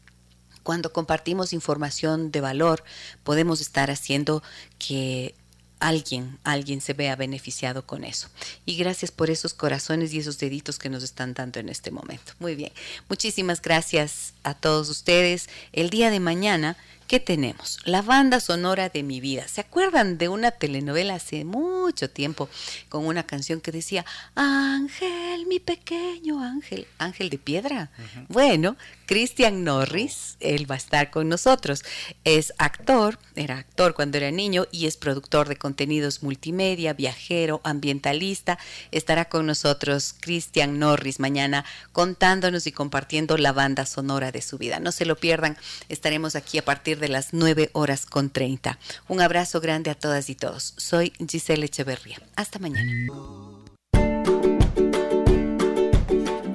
Cuando compartimos información de valor, podemos estar haciendo que alguien, alguien se vea beneficiado con eso. Y gracias por esos corazones y esos deditos que nos están dando en este momento. Muy bien. Muchísimas gracias a todos ustedes. El día de mañana ¿Qué tenemos? La banda sonora de mi vida. ¿Se acuerdan de una telenovela hace mucho tiempo con una canción que decía, Ángel, mi pequeño ángel, ángel de piedra? Bueno, Christian Norris, él va a estar con nosotros. Es actor, era actor cuando era niño y es productor de contenidos multimedia, viajero, ambientalista. Estará con nosotros Christian Norris mañana contándonos y compartiendo la banda sonora de su vida. No se lo pierdan, estaremos aquí a partir de las 9 horas con 30. Un abrazo grande a todas y todos. Soy Giselle Echeverría. Hasta mañana.